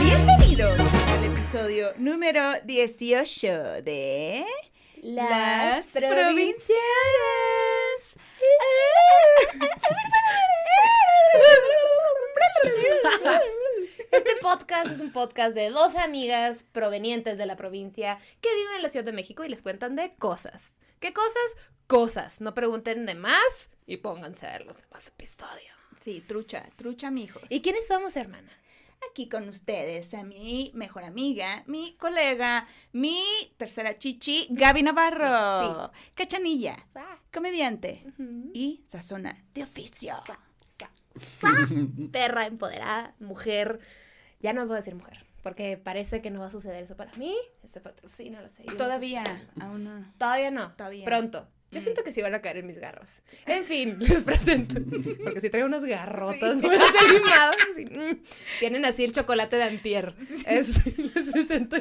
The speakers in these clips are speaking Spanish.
Bienvenidos al episodio número 18 de Las provincianas. Este podcast es un podcast de dos amigas provenientes de la provincia que viven en la Ciudad de México y les cuentan de cosas. ¿Qué cosas? Cosas. No pregunten de más y pónganse a ver los demás episodios. Sí, trucha, trucha, mijos. ¿Y quiénes somos, hermana? aquí con ustedes a mi mejor amiga, mi colega, mi tercera chichi, Gaby Navarro. Cachanilla, comediante y sazona de oficio. Perra empoderada, mujer. Ya no os voy a decir mujer, porque parece que no va a suceder eso para mí. Este patrocinio lo seguimos Todavía, aún no. Todavía no. Todavía. Pronto. Yo Mm. siento que sí van a caer en mis garros. En fin, les presento. Porque si traigo unas garrotas Sí. mm. Tienen así el chocolate de antier. Es- les presento a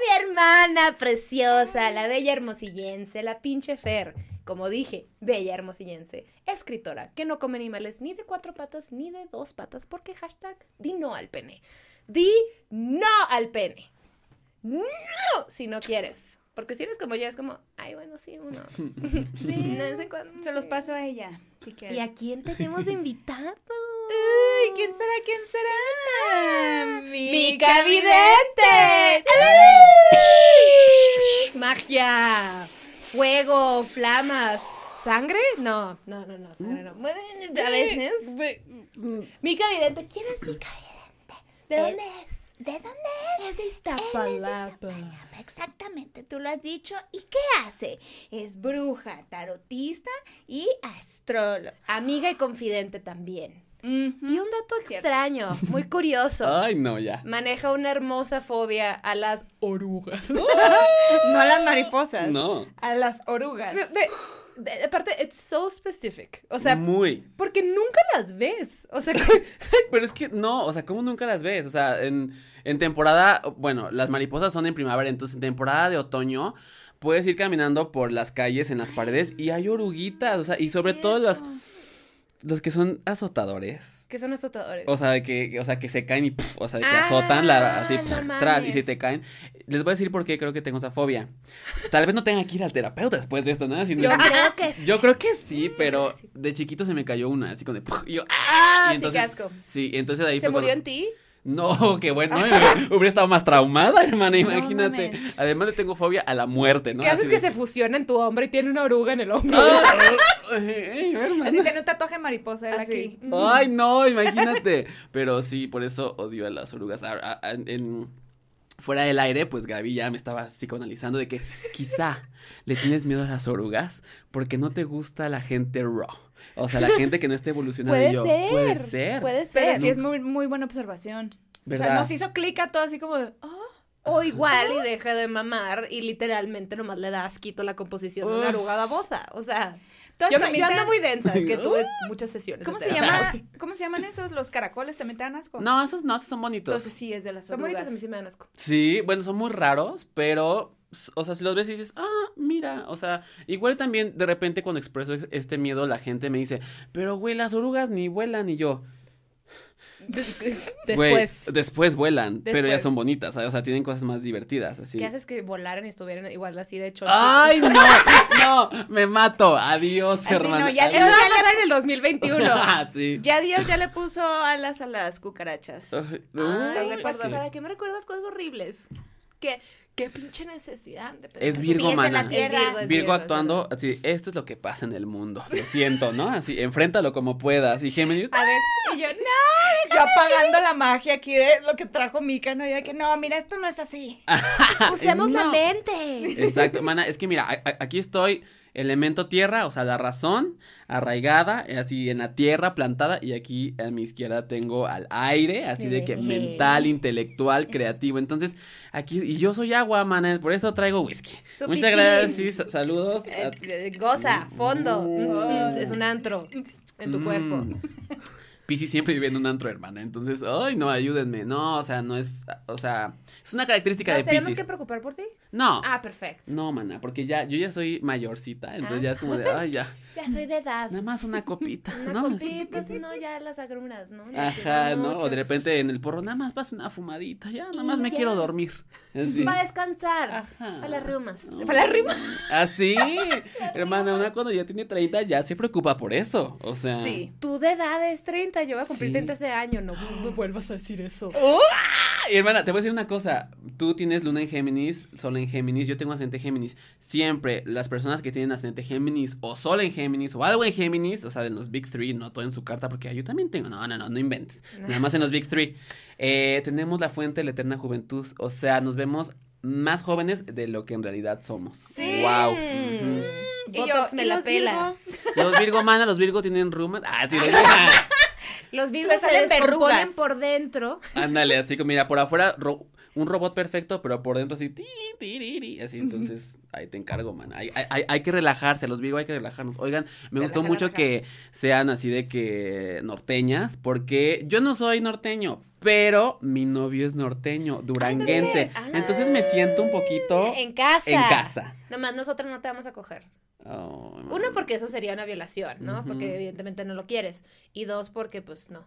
mi hermana preciosa, la bella hermosillense, la pinche Fer. Como dije, bella hermosillense. Escritora que no come animales ni de cuatro patas ni de dos patas. Porque hashtag di no al pene. Di no al pene. No, si no quieres. Porque si eres como yo, es como, ay, bueno, sí, uno. Sí, de vez en cuando, Se los paso a ella. ¿Y a quién tenemos de invitado? Ay, ¿quién será? ¿Quién será? ¡Mica Vidente! ¡Magia! ¡Fuego! ¡Flamas! ¿Sangre? No, no, no, no, sangre no. A veces. Mica Vidente, ¿quién es Mica Vidente? ¿De dónde es? ¿De dónde es? Es de Iztapalapa. Exactamente, tú lo has dicho. ¿Y qué hace? Es bruja, tarotista y astróloga. Amiga y confidente también. Y un dato extraño, muy curioso. Ay, no, ya. Maneja una hermosa fobia a las orugas. No a las mariposas. No. A las orugas. De- de- de- aparte, it's so specific. O sea, Muy. porque nunca las ves. O sea, que- Pero es que no, o sea, ¿cómo nunca las ves? O sea, en, en temporada, bueno, las mariposas son en primavera, entonces en temporada de otoño puedes ir caminando por las calles, en las paredes y hay oruguitas, o sea, y sobre todo los, los que son azotadores. que son azotadores. O sea, de que, o sea, que se caen y, pf, o sea, de que Ah, azotan la, así, no pf, tras, y se te caen. Les voy a decir por qué creo que tengo esa fobia. Tal vez no tenga que ir al terapeuta después de esto, ¿no? Sino- Yo creo que sí. Yo creo que sí, pero que sí. de chiquito se me cayó una, así con de, pf, y yo, Ah, y sí, entonces, qué asco. Sí, entonces ahí ¿Se fue murió cuando- en ti? No, qué bueno, ¿no? hubiera estado más traumada, hermana, imagínate. Además le tengo fobia a la muerte, ¿no? ¿Qué haces Así que de- se fusiona en tu hombro y tiene una oruga en el hombro? Ay, ay, hermana. Así tiene un tatuaje mariposa él Así. aquí. Ay, no, imagínate. Pero sí, por eso odio a las orugas. A- a- a- en- fuera del aire, pues Gaby ya me estaba psicoanalizando de que quizá le tienes miedo a las orugas porque no te gusta la gente raw. O sea, la gente que no está evolucionada. Puede yo, ser. Puede ser. Puede Pero ser. sí es muy, muy buena observación. O sea, nos hizo clic a todo así como de, "Ah". O igual y deja de mamar y literalmente nomás le das quito la composición de una Uf. oruga babosa. O sea, yo, me- yo ando muy densa, es que tuve muchas sesiones. ¿Cómo se llama? ¿Cómo se llaman esos? Los caracoles también te dan asco. No, esos no, esos son bonitos. Entonces sí es de las Son bonitas, a mí orugas. sí me dan asco. Sí, bueno, son muy raros, pero, o sea, si los ves y dices, ah, mira, o sea, igual también de repente cuando expreso es- este miedo, la gente me dice, pero güey, las orugas ni vuelan, y yo, güey, Después, después vuelan, pero ya son bonitas, ¿sabes? o sea, tienen cosas más divertidas, así. ¿qué haces que volaran y estuvieran igual así de hecho? ¡Ay, no! ¡No! ¡Me mato! ¡Adiós, Así hermana! no, ya- Adiós. va a pasar en el 2021. Ah, sí. Ya Dios ya le puso alas a las cucarachas. ¿para, ¿Para qué me recuerdas cosas horribles? ¿Qué, qué pinche necesidad de Es pensar- Virgo, Pies en mana. la tierra. Es Virgo, es Virgo es actuando así, esto es lo que pasa en el mundo, lo siento, ¿no? Así, enfréntalo como puedas. Y Géminis, A ver, Y yo, no, yo apagando la magia aquí de lo que trajo Mika, ¿no? Yo de que, no, mira, esto no es así. usemos la mente. Exacto, mana, es que mira, a- a- aquí estoy, elemento tierra, o sea, la razón, arraigada, así en la tierra, plantada, y aquí a mi izquierda tengo al aire, así de que mental, intelectual, creativo. Entonces, aquí, y yo soy agua, mana, por eso traigo whisky. Su Muchas gracias, sí, sa- saludos. Eh, goza, fondo. Mm. Mm, Es un antro en tu Mm. cuerpo. Pisi siempre vive en un antro, hermana. Entonces, ay, no, ayúdenme. No, o sea, no es. O sea, es una característica de ¿Nos tenemos que preocupar por ti? No. Ah, perfecto. No, mana, porque ya, yo ya soy mayorcita, entonces ya es como de, ay, ya. Ya soy de edad. Nada más una copita, Una ¿no? copita, si no, ya las agruras, ¿no? No Ajá, ¿no? O de repente en el porro, nada más vas una fumadita, ya, nada más Y me ya. quiero dormir. Así. Va a descansar. Ajá. Para las riumas. No. Para las riumas. Así, hermana, una cuando ya tiene 30 ya se preocupa por eso, o sea. Sí. Tú de edad es 30, yo voy a cumplir Sí. 30 este año. No me vuelvas a decir eso. Ay, hermana, te voy a decir una cosa. Tú tienes luna en Géminis, sol en Géminis, yo tengo ascendente Géminis. Siempre las personas que tienen ascendente Géminis o sol en Géminis o algo en Géminis, o sea, de los Big Three, no todo en su carta, porque yo también tengo. No, no, no, no inventes. Nada más en los Big Three. Eh, tenemos la fuente de la eterna juventud. O sea, nos vemos más jóvenes de lo que en realidad somos. Sí. Wow. Mm. Y Botox yo- me y la los pelas. Los Virgo, mana, los Virgo tienen rumas. Ah, sí, los Los virgos se salen descomponen por dentro. Ándale, así como, mira, por afuera ro- un robot perfecto, pero por dentro así, ti, así, entonces, ahí te encargo, man. Hay, hay, que relajarse, los Virgo hay que relajarnos. Oigan, me gustó mucho relaja. que sean así de que norteñas, porque yo no soy norteño, pero mi novio es norteño, duranguense. Ah. Entonces me siento un poquito En casa. en casa. Nomás nosotros no te vamos a coger. Oh, Uno, porque eso sería una violación, ¿no? Porque evidentemente no lo quieres. Y dos, porque pues no.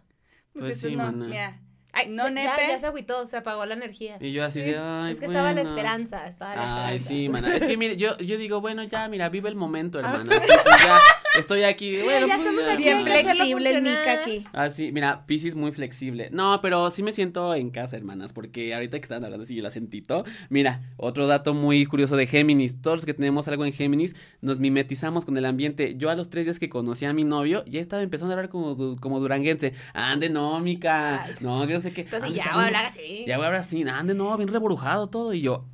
Porque Pues sí, no, mana. mira. Ay, No, ya, nepe. ya se agüitó, se apagó la energía. Y yo así Sí. de, ay, es que estaba la esperanza, estaba la esperanza. Ay, sí, mana. Es que mire, yo, yo digo, bueno, ya, mira, vive el momento, Ah. hermana. Así, ya, estoy aquí. Bueno, ya pues, estamos ya. aquí, Bien flexible el aquí. Ah, sí, mira, Pisces muy flexible. No, pero sí me siento en casa, hermanas, porque ahorita que están hablando así el acentito. Mira, otro dato muy curioso de Géminis. Todos los que tenemos algo en Géminis nos mimetizamos con el ambiente. Yo a los tres días que conocí a mi novio, ya estaba empezando a hablar como, como duranguense. Ande, no, mica. Ay. No, que sé qué. Entonces "Ande, ya voy a hablar así. Ya voy a hablar así. Ande, no, bien reborujado todo. Y yo,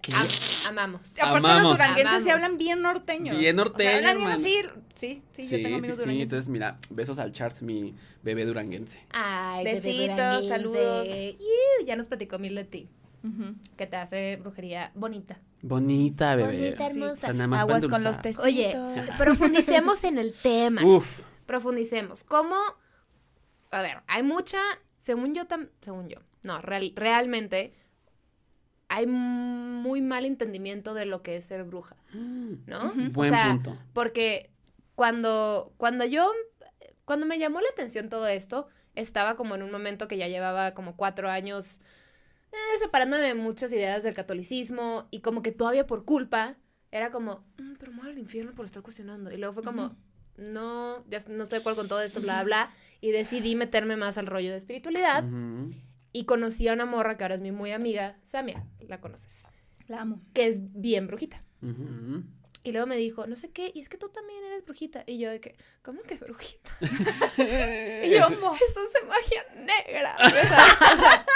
¿qué? Am- amamos. Aparte Amamos. los duranguenses sí Amamos. hablan bien norteños. Bien norteño, O sea, hablan bien así. Sí, sí, yo tengo amigos duranguenses. Entonces, mira, besos al Charles, mi bebé duranguense. Ay, bebé Besitos, duranguense. saludos. Iu, ya nos platicó mil de ti, Ujú. que te hace brujería bonita. Bonita, bebé. Bonita, Sí. hermosa. O sea, nada más Aguas con los tecitos. Oye, profundicemos en el tema. Uf. Profundicemos. ¿Cómo? A ver, hay mucha, según yo, tam- según yo, no, real- realmente hay muy mal entendimiento de lo que es ser bruja, ¿no? Ujú. Buen o sea, punto. porque cuando, cuando yo, cuando me llamó la atención todo esto, estaba como en un momento que ya llevaba como cuatro años eh, separándome de muchas ideas del catolicismo y como que todavía por culpa era como, "Mm, pero me voy al infierno por estar cuestionando. Y luego fue como, no, ya no estoy de acuerdo con todo esto, bla, bla. Y decidí meterme más al rollo de espiritualidad y conocí a una morra que ahora es mi muy amiga, Samia, la conoces, La amo. que es bien brujita. Y luego me dijo, no sé qué, y es que tú también eres brujita. Y yo de que, ¿cómo que brujita? y yo, esto es de magia negra. O sea,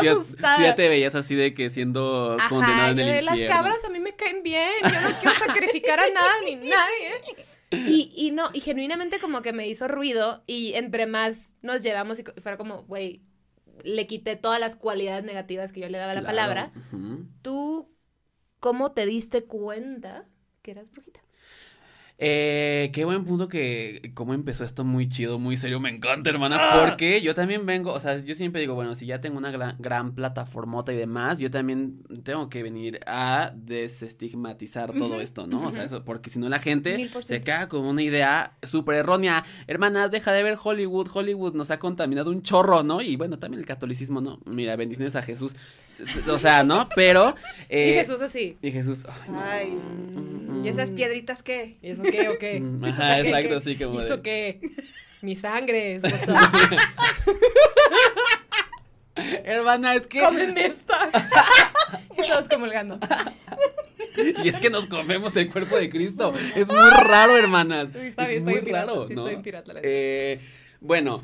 ya- asustada. ya te veías así de que siendo ajá, condenado en el infierno. las cabras a mí me caen bien. Yo no quiero sacrificar a nada ni nadie. Y, y no, y genuinamente como que me hizo ruido y entre más nos llevamos y fuera como, güey, le quité todas las cualidades negativas que yo le daba a la Claro. palabra. ¿Tú cómo te diste cuenta que eras brujita? Eh, qué buen punto que cómo empezó esto muy chido, muy serio, me encanta, hermana, porque yo también vengo, o sea, yo siempre digo, bueno, si ya tengo una gran, gran plataformota y demás, yo también tengo que venir a desestigmatizar todo esto, ¿no? O sea, eso, porque si no la gente se queda con una idea súper errónea. Hermanas, deja de ver Hollywood, Hollywood nos ha contaminado un chorro, ¿no? Y bueno, también el catolicismo, ¿no? Mira, bendiciones a Jesús, o sea, ¿no? Pero... eh, y Jesús así. Y Jesús, ay, no. Ay, ¿y esas piedritas qué? ¿Y eso qué o qué? Mm, O Ajá, sea, ¿qué- exacto, así como ¿Y de- eso qué? Mi sangre es. Hermana, es que. Cómeme esta. y todos comulgando. Y es que nos comemos el cuerpo de Cristo. Es muy raro, hermanas. Sí, está es bien, muy estoy en pirata, raro, sí, ¿no? estoy en pirata, la. Eh, bueno,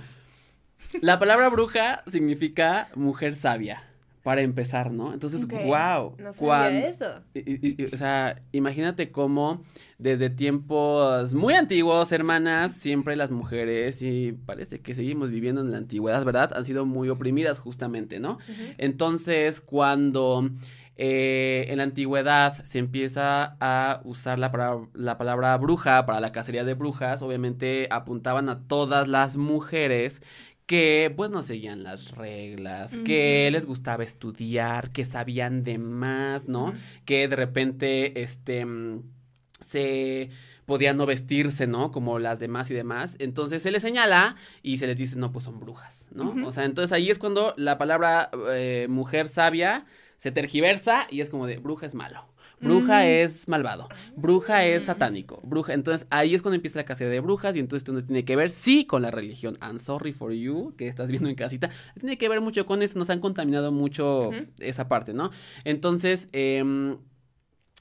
la palabra bruja significa mujer sabia. Para empezar, ¿no? Entonces, Ok. wow. No sabía eso. Y- y- y- o sea, imagínate cómo desde tiempos muy antiguos, hermanas, siempre las mujeres, y parece que seguimos viviendo en la antigüedad, ¿verdad? Han sido muy oprimidas justamente, ¿no? Entonces, cuando eh, en la antigüedad se empieza a usar la, palabra- la palabra bruja para la cacería de brujas, obviamente apuntaban a todas las mujeres que pues no seguían las reglas, que les gustaba estudiar, que sabían de más, ¿no? Que de repente, este, mm, se podían no vestirse, ¿no? Como las demás y demás. Entonces se les señala y se les dice, no, pues son brujas, ¿no? O sea, entonces ahí es cuando la palabra eh, mujer sabia se tergiversa y es como de bruja es malo. Bruja es malvado, bruja es satánico, bruja. Entonces ahí es cuando empieza la cacería de brujas y entonces esto no tiene que ver, sí, con la religión. I'm sorry for you, que estás viendo en casita. Tiene que ver mucho con eso, nos han contaminado mucho esa parte, ¿no? Entonces, em,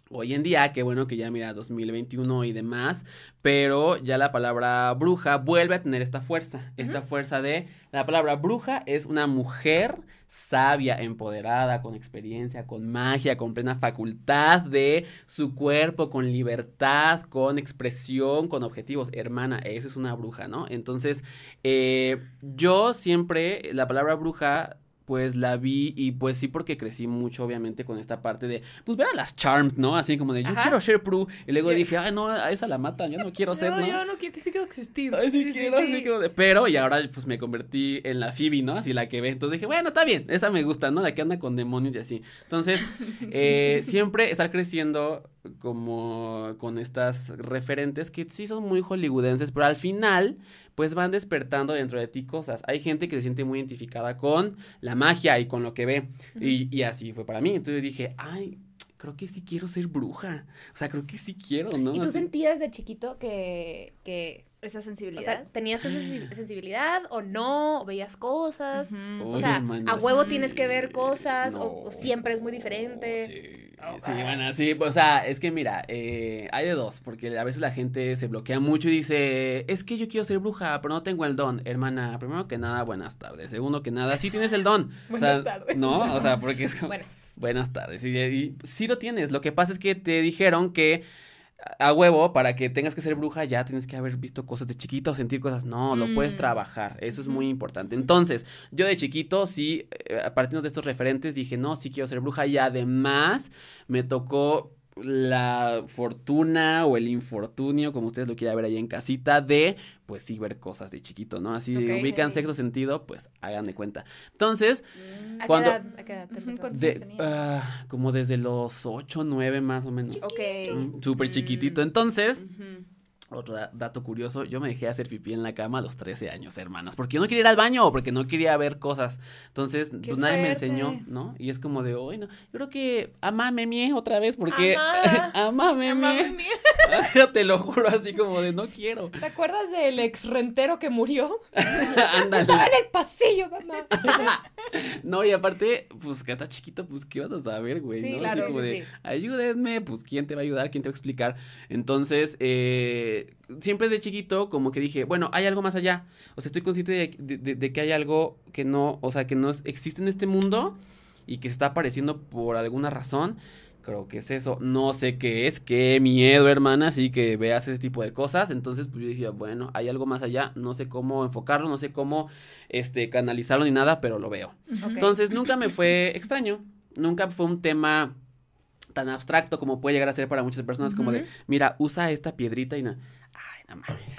Hoy en día, qué bueno que ya mira 2021 y demás, pero ya la palabra bruja vuelve a tener esta fuerza, esta fuerza de la palabra bruja es una mujer sabia, empoderada, con experiencia, con magia, con plena facultad de su cuerpo, con libertad, con expresión, con objetivos. Hermana, eso es una bruja, ¿no? Entonces, eh, yo siempre, la palabra bruja pues la vi y pues sí porque crecí mucho obviamente con esta parte de pues ver a las charms, ¿no? Así como de yo Ajá. quiero ser Prue y luego Yo- dije, ay no, a esa la matan, yo no quiero ser, ¿no? Yo no quiero que sí quiero existir. Ay, sí, quiero, sí. de- Pero, y ahora pues me convertí en la Phoebe, ¿no? Así la que ve. Entonces dije, bueno, está bien, esa me gusta, ¿no? La que anda con demonios y así. Entonces, eh, siempre estar creciendo como con estas referentes que sí son muy hollywoodenses, pero al final, pues van despertando dentro de ti cosas. Hay gente que se siente muy identificada con la magia y con lo que ve. y, y así fue para mí. Entonces dije, ay. Creo que sí quiero ser bruja. O sea, creo que sí quiero, ¿no? ¿Y tú Así- sentías de chiquito que, que Esa o sensibilidad. sea, tenías esa sensi- sensibilidad o no? ¿O veías cosas? O Oye, sea, a huevo sí. tienes que ver cosas o- o, siempre es muy diferente. Sí, sí, bueno, sí, o sea, es que mira, eh, hay de dos, porque a veces la gente se bloquea mucho y dice, es que yo quiero ser bruja, pero no tengo el don. Hermana, primero que nada, buenas tardes. Segundo que nada, sí tienes el don. O sea, Buenas tardes. No, o sea, porque es como, Buenas. buenas tardes. Y, y sí lo tienes, lo que pasa es que te dijeron que a huevo, para que tengas que ser bruja, ya tienes que haber visto cosas de chiquito, o sentir cosas. No, lo puedes Mm. trabajar. Eso es muy importante. Entonces, yo de chiquito, sí, eh, a partir de estos referentes, dije, no, sí quiero ser bruja. Y además, me tocó la fortuna o el infortunio, como ustedes lo quieran ver ahí en casita, de, pues sí, ver cosas de chiquito, ¿no? Así Ok. ubican Ok. sexto sentido, pues hagan de cuenta. Entonces, ¿A Cuando- qué edad, a qué edad de, años tenías? ah, como desde los 8, 9 más o menos. Ok. Mm, Súper Mm. chiquitito. Entonces, Ujú. Otro da- dato curioso, yo me dejé hacer pipí en la cama a los 13 años, hermanas, porque yo no quería ir al baño o porque no quería ver cosas. Entonces, Qué pues nadie me enseñó, ¿no? Y es como de, hoy no, yo creo que amame mie otra vez porque amame mie. Te lo juro así como de no quiero. ¿Te acuerdas del ex rentero que murió? Ándale. Estaba en el pasillo, mamá. No, y aparte, pues que está chiquito, pues ¿qué vas a saber, güey? Sí, ¿no? Así claro, como sí, de, sí. ayúdenme, pues ¿quién te va a ayudar? ¿Quién te va a explicar? Entonces, eh, siempre de chiquito, como que dije, bueno, hay algo más allá. O sea, estoy consciente de, de- de- de que hay algo que no, o sea, que no existe en este mundo y que está apareciendo por alguna razón. Creo que es eso. No sé qué es. Qué miedo, hermana. Así que veas ese tipo de cosas. Entonces, pues yo decía, bueno, hay algo más allá. No sé cómo enfocarlo, no sé cómo este, canalizarlo ni nada, pero lo veo. Entonces nunca me fue extraño, nunca fue un tema tan abstracto como puede llegar a ser para muchas personas, como de, mira, usa esta piedrita y no, ay, no mames.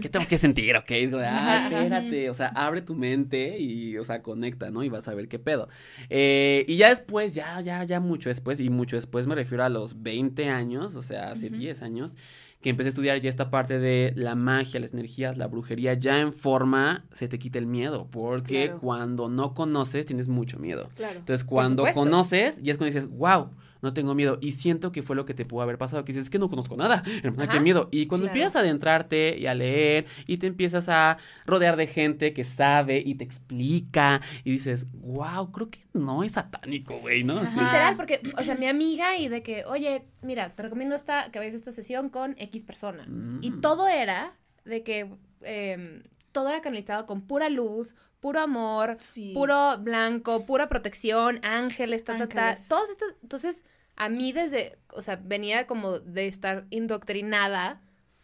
¿qué tengo que sentir? Ok, es como de, ah, espérate, o sea, abre tu mente y, o sea, conecta, ¿no? Y vas a ver qué pedo. Eh, y ya después, ya, ya, ya mucho después, y mucho después me refiero a los 20 años, o sea, hace Ujú. 10 años, que empecé a estudiar ya esta parte de la magia, las energías, la brujería, ya en forma se te quita el miedo, porque Claro. cuando no conoces tienes mucho miedo. Claro. Entonces, cuando conoces, ya es cuando dices, wow, no tengo miedo. Y siento que fue lo que te pudo haber pasado, que dices, es que no conozco nada, hermana, qué Ajá. miedo. Y cuando Claro. empiezas a adentrarte y a leer y te empiezas a rodear de gente que sabe y te explica y dices, wow, creo que no es satánico, güey, ¿no? Así. Literal, porque, o sea, mi amiga y de que, oye, mira, te recomiendo esta, que vayas a esta sesión con X persona. Y Mm. todo era de que em, todo era canalizado con pura luz, puro amor, Sí. puro blanco, pura protección, ángeles, ta, ta, ta. Ángeles. Todos estos, entonces, a mí desde, o sea, venía como de estar indoctrinada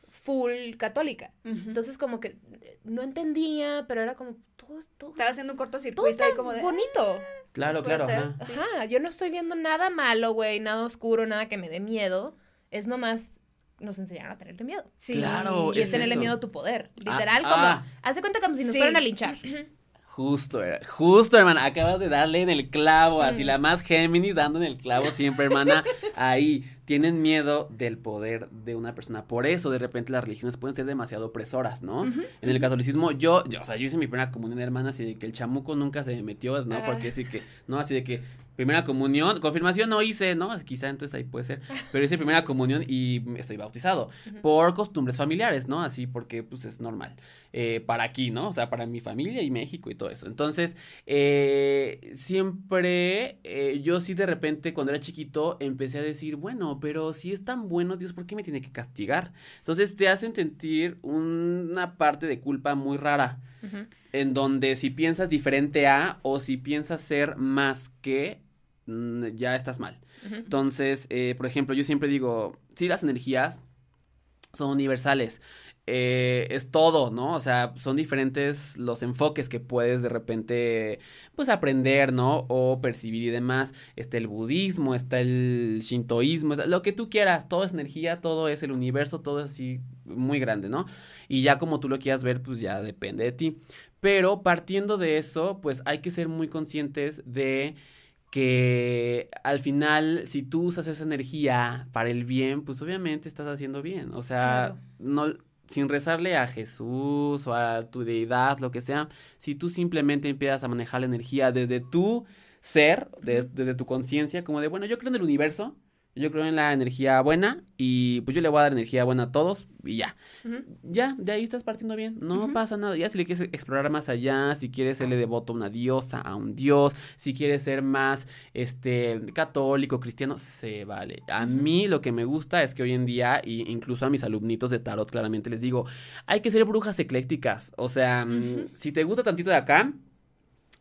full católica. Entonces, como que eh, no entendía, pero era como, todo, todo, Estaba haciendo un todo cortocircuito está ahí como de... bonito. Claro, puede claro. ser. ajá. Ajá, yo no estoy viendo nada malo, güey, nada oscuro, nada que me dé miedo. Es nomás nos enseñaron a tenerle miedo. Sí. Claro, Y es, tenerle eso. miedo a tu poder. Ah, Literal, como, ah. hace cuenta como si nos Sí. fueran a linchar. Justo, era- justo, hermana, acabas de darle en el clavo, así Mm. la más Géminis dando en el clavo siempre, hermana, ahí, tienen miedo del poder de una persona, por eso de repente las religiones pueden ser demasiado opresoras, ¿no? En el catolicismo, yo, yo, o sea, yo hice mi primera comunión, hermana, así de que el chamuco nunca se me metió, ¿no? Ah. Porque así que, no, así de que, primera comunión, confirmación no hice, ¿no? Quizá entonces ahí puede ser, pero hice primera comunión y estoy bautizado, por costumbres familiares, ¿no? Así porque, pues, es normal eh, para aquí, ¿no? O sea, para mi familia y México y todo eso. Entonces, eh, siempre eh, yo sí de repente cuando era chiquito empecé a decir, bueno, pero si es tan bueno, Dios, ¿por qué me tiene que castigar? Entonces te hacen sentir una parte de culpa muy rara, en donde si piensas diferente a o si piensas ser más que, mm, ya estás mal. Entonces, eh, por ejemplo, yo siempre digo, sí, las energías son universales. eh, es todo, ¿no? O sea, son diferentes los enfoques que puedes de repente, pues, aprender, ¿no? O percibir y demás. Está el budismo, está el shintoísmo, está- lo que tú quieras, todo es energía, todo es el universo, todo es así muy grande, ¿no? Y ya como tú lo quieras ver, pues ya depende de ti. Pero partiendo de eso, pues hay que ser muy conscientes de que al final, si tú usas esa energía para el bien, pues obviamente estás haciendo bien. O sea, Claro. no, sin rezarle a Jesús o a tu deidad, lo que sea, si tú simplemente empiezas a manejar la energía desde tu ser, de- desde tu conciencia, como de, bueno, yo creo en el universo, yo creo en la energía buena y pues yo le voy a dar energía buena a todos y ya. Ya, de ahí estás partiendo bien, no pasa nada. Ya si le quieres explorar más allá, si quieres serle devoto a una diosa, a un dios, si quieres ser más este católico, cristiano, se vale. A mí lo que me gusta es que hoy en día, y incluso a mis alumnitos de tarot, claramente les digo, hay que ser brujas eclécticas. O sea, mm, si te gusta tantito de acá,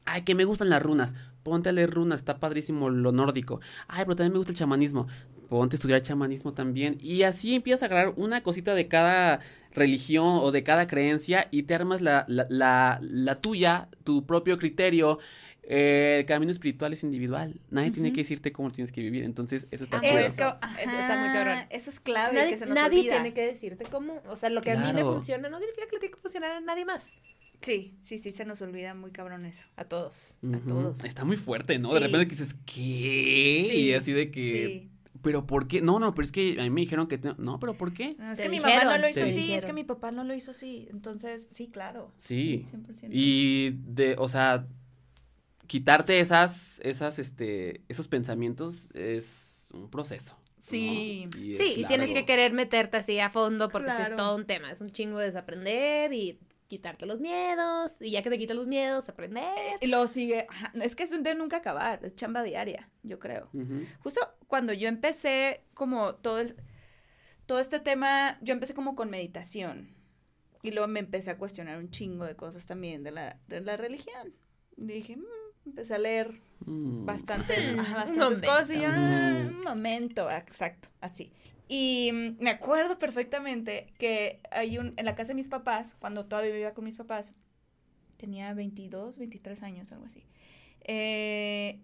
ay, que me gustan las runas. Ponte a leer runas, está padrísimo lo nórdico. Ay, pero también me gusta el chamanismo. Ponte a estudiar chamanismo también. Y así empiezas a agarrar una cosita de cada religión o de cada creencia y te armas la, la, la, la tuya, tu propio criterio. Eh, el camino espiritual es individual. Nadie tiene que decirte cómo tienes que vivir. Entonces, eso está Ah, chido. eso. Eso está muy cabrón. Eso es clave Nadie, que se nos nadie olvida. tiene que decirte cómo. O sea, lo que a mí me funciona no significa que le tiene que funcionar a nadie más. Sí, sí, sí, se nos olvida muy cabrón eso. A todos. Ujú. todos. Está muy fuerte, ¿no? De repente que dices, ¿qué? Sí, y así de que. Sí. ¿Pero por qué? No, no, pero es que a mí me dijeron que. te- No, pero ¿por qué? No, es Te que mi mamá no lo hizo así, es que mi papá no lo hizo así. Entonces, sí, claro. Sí. 100%. Y de, o sea, quitarte esas, esas, este, esos pensamientos es un proceso. ¿no? Sí. Y Sí, y tienes que querer meterte así a fondo porque sí es todo un tema. Es un chingo de desaprender y quitarte los miedos. Y ya que te quitas los miedos, aprender. Y luego sigue, ajá, es que es un de nunca acabar, es chamba diaria, yo creo. Justo cuando yo empecé como todo el, todo este tema, yo empecé como con meditación. Y luego me empecé a cuestionar un chingo de cosas también de la, de la religión. Y dije, "Mm", empecé a leer Mm. bastantes, bastantes cosas y yo, "Ah, un momento, exacto, así. Y mm, me acuerdo perfectamente que hay un, en la casa de mis papás, cuando todavía vivía con mis papás, tenía 22, 23 años, algo así, eh,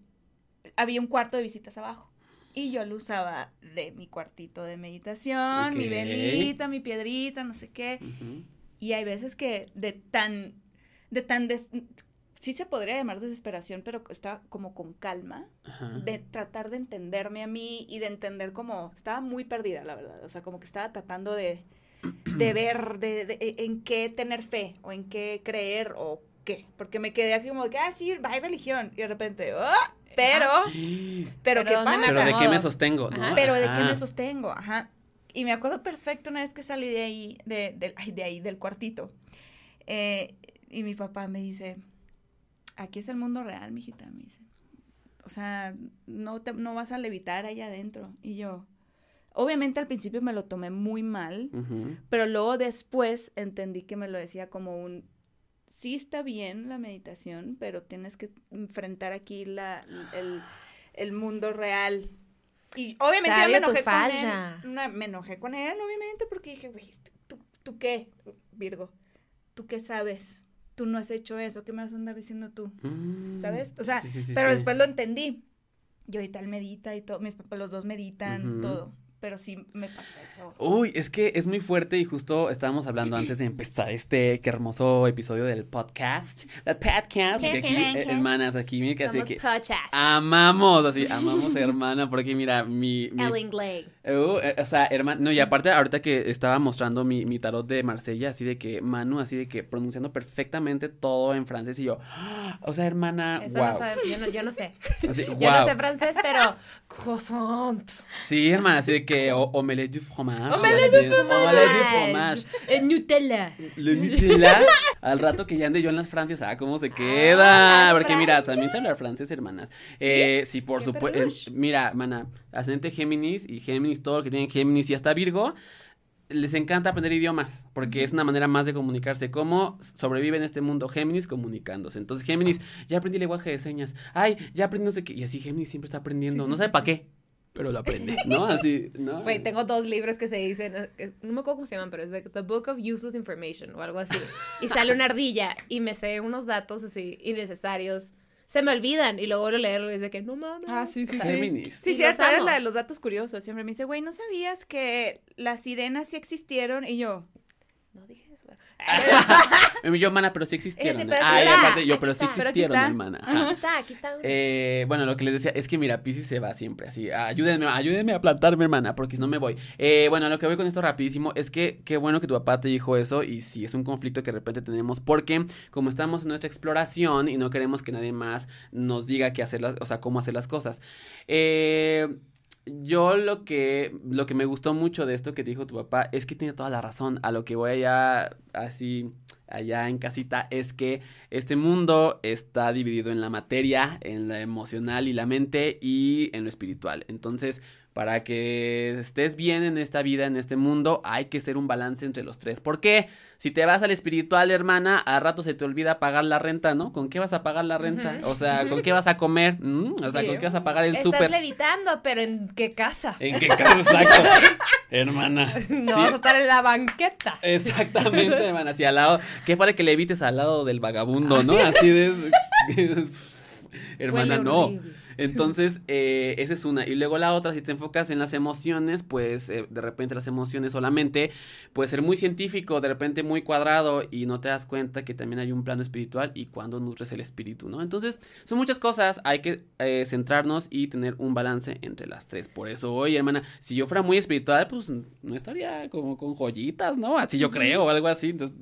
había un cuarto de visitas abajo. Y yo lo usaba de mi cuartito de meditación, mi velita, mi piedrita, no sé qué. Y hay veces que de tan, de tan, des- sí se podría llamar desesperación, pero estaba como con calma, Ajá. de tratar de entenderme a mí y de entender como, estaba muy perdida, la verdad, o sea, como que estaba tratando de, de ver de, de- e, en qué tener fe o en qué creer o qué, porque me quedé así como que, ah, sí, hay religión, y de repente, ¡ah! pero, pero, Pero ¿qué ¿dónde me pasa? Pero de qué me sostengo, ¿no? Ajá. Pero de qué me sostengo, ajá. Y me acuerdo perfecto una vez que salí de ahí, de, del- ay, de ahí, del cuartito. eh, y mi papá me dice, aquí es el mundo real, mijita, me dice. O sea, no, te, no vas a levitar allá adentro. Y yo, obviamente al principio me lo tomé muy mal, pero luego después entendí que me lo decía como un, sí está bien la meditación, pero tienes que enfrentar aquí la, el, el mundo real. Y obviamente yo me enojé con falla. él. No, me enojé con él, obviamente, porque dije, güey, ¿tú, ¿tú qué, Virgo? ¿Tú qué sabes? Tú no has hecho eso, ¿qué me vas a andar diciendo tú? Mm. ¿Sabes? O sea, Sí, sí, sí, Pero después lo entendí. Y ahorita él medita y todo, mis papás los dos meditan, todo. Pero sí me pasó eso. Uy, es que es muy fuerte y justo estábamos hablando antes de empezar este qué hermoso episodio del podcast. The podcast. que aquí, hermanas, aquí, mira que así que podcast. amamos, así, amamos hermana, porque mira, mi... mi Ellen Glade. Uh, eh, o sea, hermano, no, y aparte ahorita que estaba mostrando mi, mi tarot de Marsella, así de que Manu, así de que pronunciando perfectamente todo en francés y yo, o sea, hermana, Eso wow. no sabe, yo no, yo no sé. Así, Yo no sé francés, pero croissant. Sí, hermana, así de que o, omelette du fromage. Omelette así, Omelette du fromage. Eh, Nutella. Le Nutella. Al rato que ya ande yo en las Francias, ah, cómo se queda. las Porque mira, también sé hablar francés, hermanas. Eh, sí, por supuesto. mira, mana, ascendente Géminis y Géminis, todo lo que tienen Géminis y hasta Virgo. Les encanta aprender idiomas, porque es una manera más de comunicarse. ¿Cómo sobrevive en este mundo Géminis comunicándose? Entonces, Géminis, ya aprendí lenguaje de señas. Ay, ya aprendí no sé qué. Y así Géminis siempre está aprendiendo. Sí, sí, no sabe sí, para sí. qué, pero lo aprende, ¿no? Así, ¿no? Güey, tengo dos libros que se dicen, que- no me acuerdo cómo se llaman, pero es de The Book of Useless Information o algo así. Y sale una ardilla y me sé unos datos así innecesarios. Se me olvidan y luego a leerlo y es de que no mames. Ah, sí, sí, O sea, sí. Sí, los eres amo. la de los datos curiosos. Siempre me dice, güey, ¿no sabías que las sirenas sí existieron? Y yo, No dije eso. Y Yo, hermana, pero sí existieron. Pero Ay, aquí está, aparte, yo, aquí pero sí está. Pero aquí existieron, está. hermana. Ajá. Aquí está, aquí está. Eh, bueno, lo que les decía es que mira, Pisces se va siempre así. Ayúdenme, ayúdenme a plantarme, hermana, porque si no me voy. Eh, bueno, lo que voy con esto rapidísimo es que qué bueno que tu papá te dijo eso y sí es un conflicto que de repente tenemos porque como estamos en nuestra exploración y no queremos que nadie más nos diga qué hacer, las, o sea, cómo hacer las cosas. Eh, yo lo que lo que me gustó mucho de esto que dijo tu papá es que tiene toda la razón. A lo que voy allá así allá en casita es que este mundo está dividido en la materia, en la emocional y la mente y en lo espiritual. Entonces, para que estés bien en esta vida, en este mundo, hay que ser un balance entre los tres. ¿Por qué? Si te vas al espiritual, hermana, a rato se te olvida pagar la renta, ¿no? ¿Con qué vas a pagar la renta? O sea, ¿con qué vas a comer? Mm, O sea, Sí. ¿con qué vas a pagar el Estás súper? levitando, pero ¿en qué casa? ¿En qué exacto? Hermana. No Sí, vas a estar en la banqueta. Exactamente, hermana. Así al lado. Que para que le evites al lado del vagabundo, ¿no? Así de. hermana, Huele no. horrible. Entonces, eh, esa es una. Y luego la otra, si te enfocas en las emociones, pues eh, de repente las emociones solamente puede ser muy científico, de repente muy cuadrado y no te das cuenta que también hay un plano espiritual y cuando nutres el espíritu, ¿no? Entonces, son muchas cosas, hay que eh, centrarnos y tener un balance entre las tres. Por eso, oye, hermana, si yo fuera muy espiritual, pues no estaría como con joyitas, ¿no? Así yo creo o algo así. Entonces,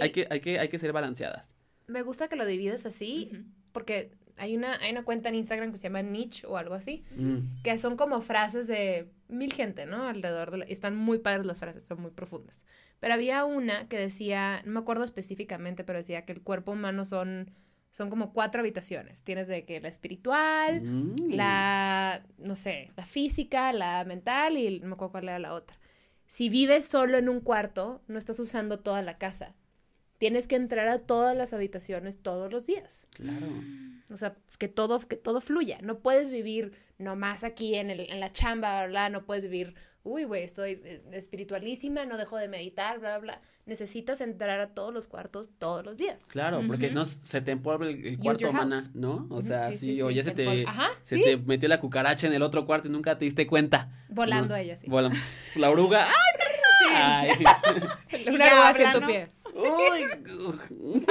hay que, hay, que, hay que ser balanceadas. Me gusta que lo divides así, porque hay una, hay una cuenta en Instagram que se llama Niche o algo así, Mm. que son como frases de mil gente, ¿no? Alrededor de la... Están muy padres las frases, son muy profundas. Pero había una que decía, no me acuerdo específicamente, pero decía que el cuerpo humano son, son como cuatro habitaciones. Tienes de que la espiritual, Mm. la, no sé, la física, la mental y no me acuerdo cuál era la otra. Si vives solo en un cuarto, no estás usando toda la casa. Tienes que entrar a todas las habitaciones todos los días. Claro. O sea, que todo, que todo fluya. No puedes vivir nomás aquí en, el, en la chamba, bla, No puedes vivir, uy, güey, estoy eh, espiritualísima, no dejo de meditar, bla, bla. Necesitas entrar a todos los cuartos todos los días. Claro, porque Ujú. si no se te empolva el, cuarto, mana. ¿no? O sea, sí, sí, sí, o sí, ya se te, empolva. Ajá, se sí. te metió la cucaracha en el otro cuarto y nunca te diste cuenta. Volando ¿no? ella, sí. Vola- la oruga. ¡Ay! Y Una ya arruga hacia habla, tu ¿no? pie. Uy.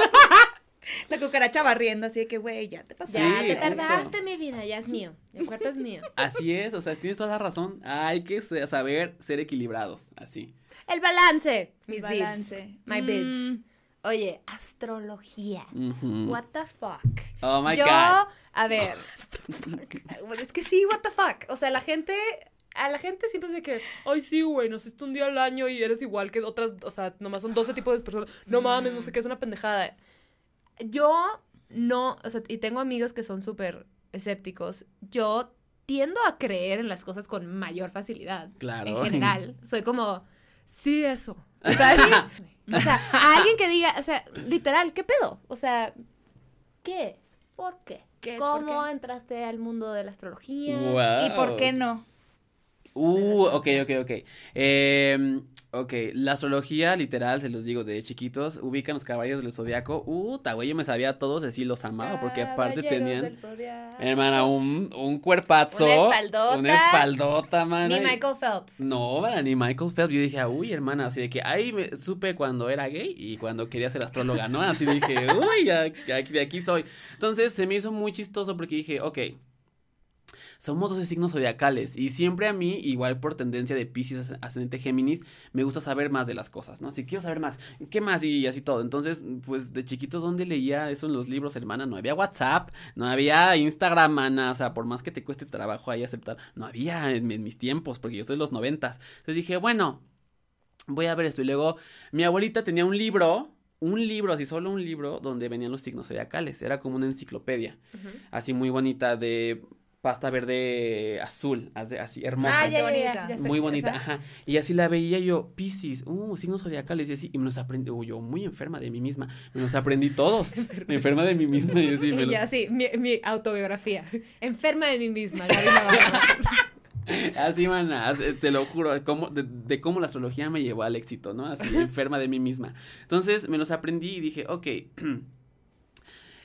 La cucaracha barriendo, así de que, güey, ya te pasaste. Ya, Sí, te justo. tardaste, mi vida, ya es mío. El cuarto es mío. Así es, o sea, tienes toda la razón. Hay que saber ser equilibrados, así. El balance, mis bids. Balance. My Mm, bids. Oye, astrología. What the fuck. Oh my Yo, God. a ver. Bueno, es que sí, what the fuck. O sea, la gente. A la gente siempre dice que, ay, sí, güey, naciste un día al año y eres igual que otras, o sea, nomás son 12 tipos de personas. No mames, no sé qué, es una pendejada. Yo no, o sea, y tengo amigos que son súper escépticos. Yo tiendo a creer en las cosas con mayor facilidad. Claro. En general. Soy como, sí, eso. O sea, sí. O sea, a alguien que diga, o sea, literal, ¿qué pedo? O sea, ¿qué es? ¿Por qué? ¿Qué es? ¿Por ¿Cómo qué? entraste al mundo de la astrología? Wow. ¿Y por qué no? Uh, ok, ok, ok. Eh, Ok, la astrología literal, se los digo, de chiquitos, ubican los caballeros del zodiaco. Uh, güey, yo me sabía todos, así los amaba, porque aparte tenían, hermana, un, un cuerpazo. Una espaldota. Una espaldota, man. Ni Michael Phelps. No, ni Michael Phelps. Yo dije, uy, hermana, así de que ahí me supe cuando era gay y cuando quería ser astróloga, ¿no? Así dije, uy, de aquí soy. Entonces se me hizo muy chistoso porque dije, ok, somos 12 signos zodiacales y siempre a mí, igual por tendencia de Pisces ascendente Géminis, me gusta saber más de las cosas, ¿no? Si quiero saber más, ¿qué más? Y así todo. Entonces, pues de chiquito, ¿dónde leía eso en los libros, hermana? No había WhatsApp, no había Instagram, mana, o sea, por más que te cueste trabajo ahí aceptar, no había en, mis tiempos, porque yo soy de los noventas. Entonces dije, bueno, voy a ver esto. Y luego mi abuelita tenía un libro un libro, así solo un libro, donde venían los signos zodiacales. Era como una enciclopedia, así muy bonita, de pasta verde azul, así hermosa. Ah, bonita. muy bonita, ajá. Y así la veía yo, Piscis, uh, signos zodiacales y así, y me los aprendí, uh, yo muy enferma de mí misma, me los aprendí todos, me enferma de mí misma y así. Y así, mi, autobiografía, enferma de mí misma, Así, man, te lo juro, de, de, cómo la astrología me llevó al éxito, ¿no? Así, enferma de mí misma. Entonces, me los aprendí y dije, ok,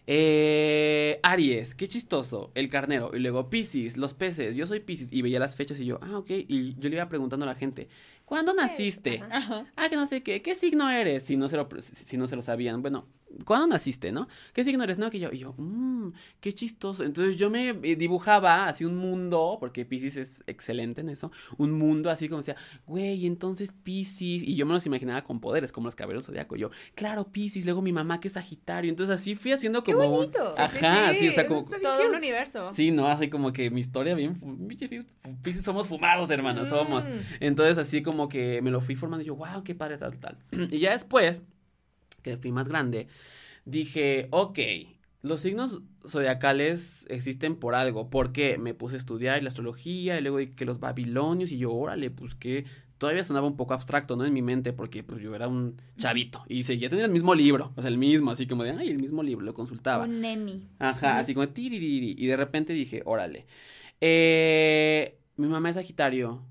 Eh, Aries, qué chistoso, el carnero. Y luego Pisces, los peces, yo soy Pisces. Y veía las fechas y yo, ah, ok. Y yo le iba preguntando a la gente, ¿cuándo naciste? Ah, que no sé qué, ¿qué signo eres? Si no se lo, si no se lo sabían. Bueno, ¿cuándo naciste, no? ¿Qué signo eres? No, que yo, y yo, mmm, qué chistoso. Entonces yo me eh, dibujaba así un mundo, porque Pisces es excelente en eso, un mundo así como decía, güey, entonces Pisces, y yo me los imaginaba con poderes, como los caballeros zodiaco. Yo, claro, Pisces, luego mi mamá que es Sagitario. Entonces así fui haciendo como. Qué bonito. Ajá, sí, o sea, como. Todo un universo. Sí, no, así como que mi historia bien. Pisces somos fumados, hermanos, somos. Mm. Entonces así como que me lo fui formando y yo, wow, qué padre, tal, tal. y ya después que fui más grande, dije, ok, los signos zodiacales existen por algo. porque Me puse a estudiar la astrología y luego que los babilonios y yo, órale, pues que todavía sonaba un poco abstracto, ¿no? En mi mente, porque pues yo era un chavito y seguía teniendo el mismo libro, o sea, el mismo, así como de, ay, el mismo libro, lo consultaba. Un neni. Ajá, así como tiririri. Y de repente dije, órale. Eh, mi mamá es Sagitario,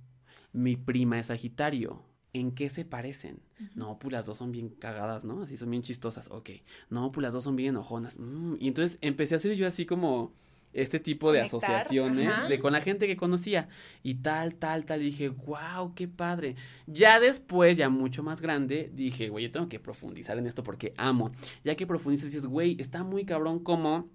mi prima es Sagitario ¿en qué se parecen? No, pues las dos son bien cagadas, ¿no? Así son bien chistosas. Ok. No, pues las dos son bien enojonas. Mm, y entonces empecé a hacer yo así como este tipo de asociaciones de con la gente que conocía y tal, tal, tal. Y dije, wow, qué padre. Ya después, ya mucho más grande, dije, güey, yo tengo que profundizar en esto porque amo. Ya que profundizas, dices, güey, está muy cabrón como...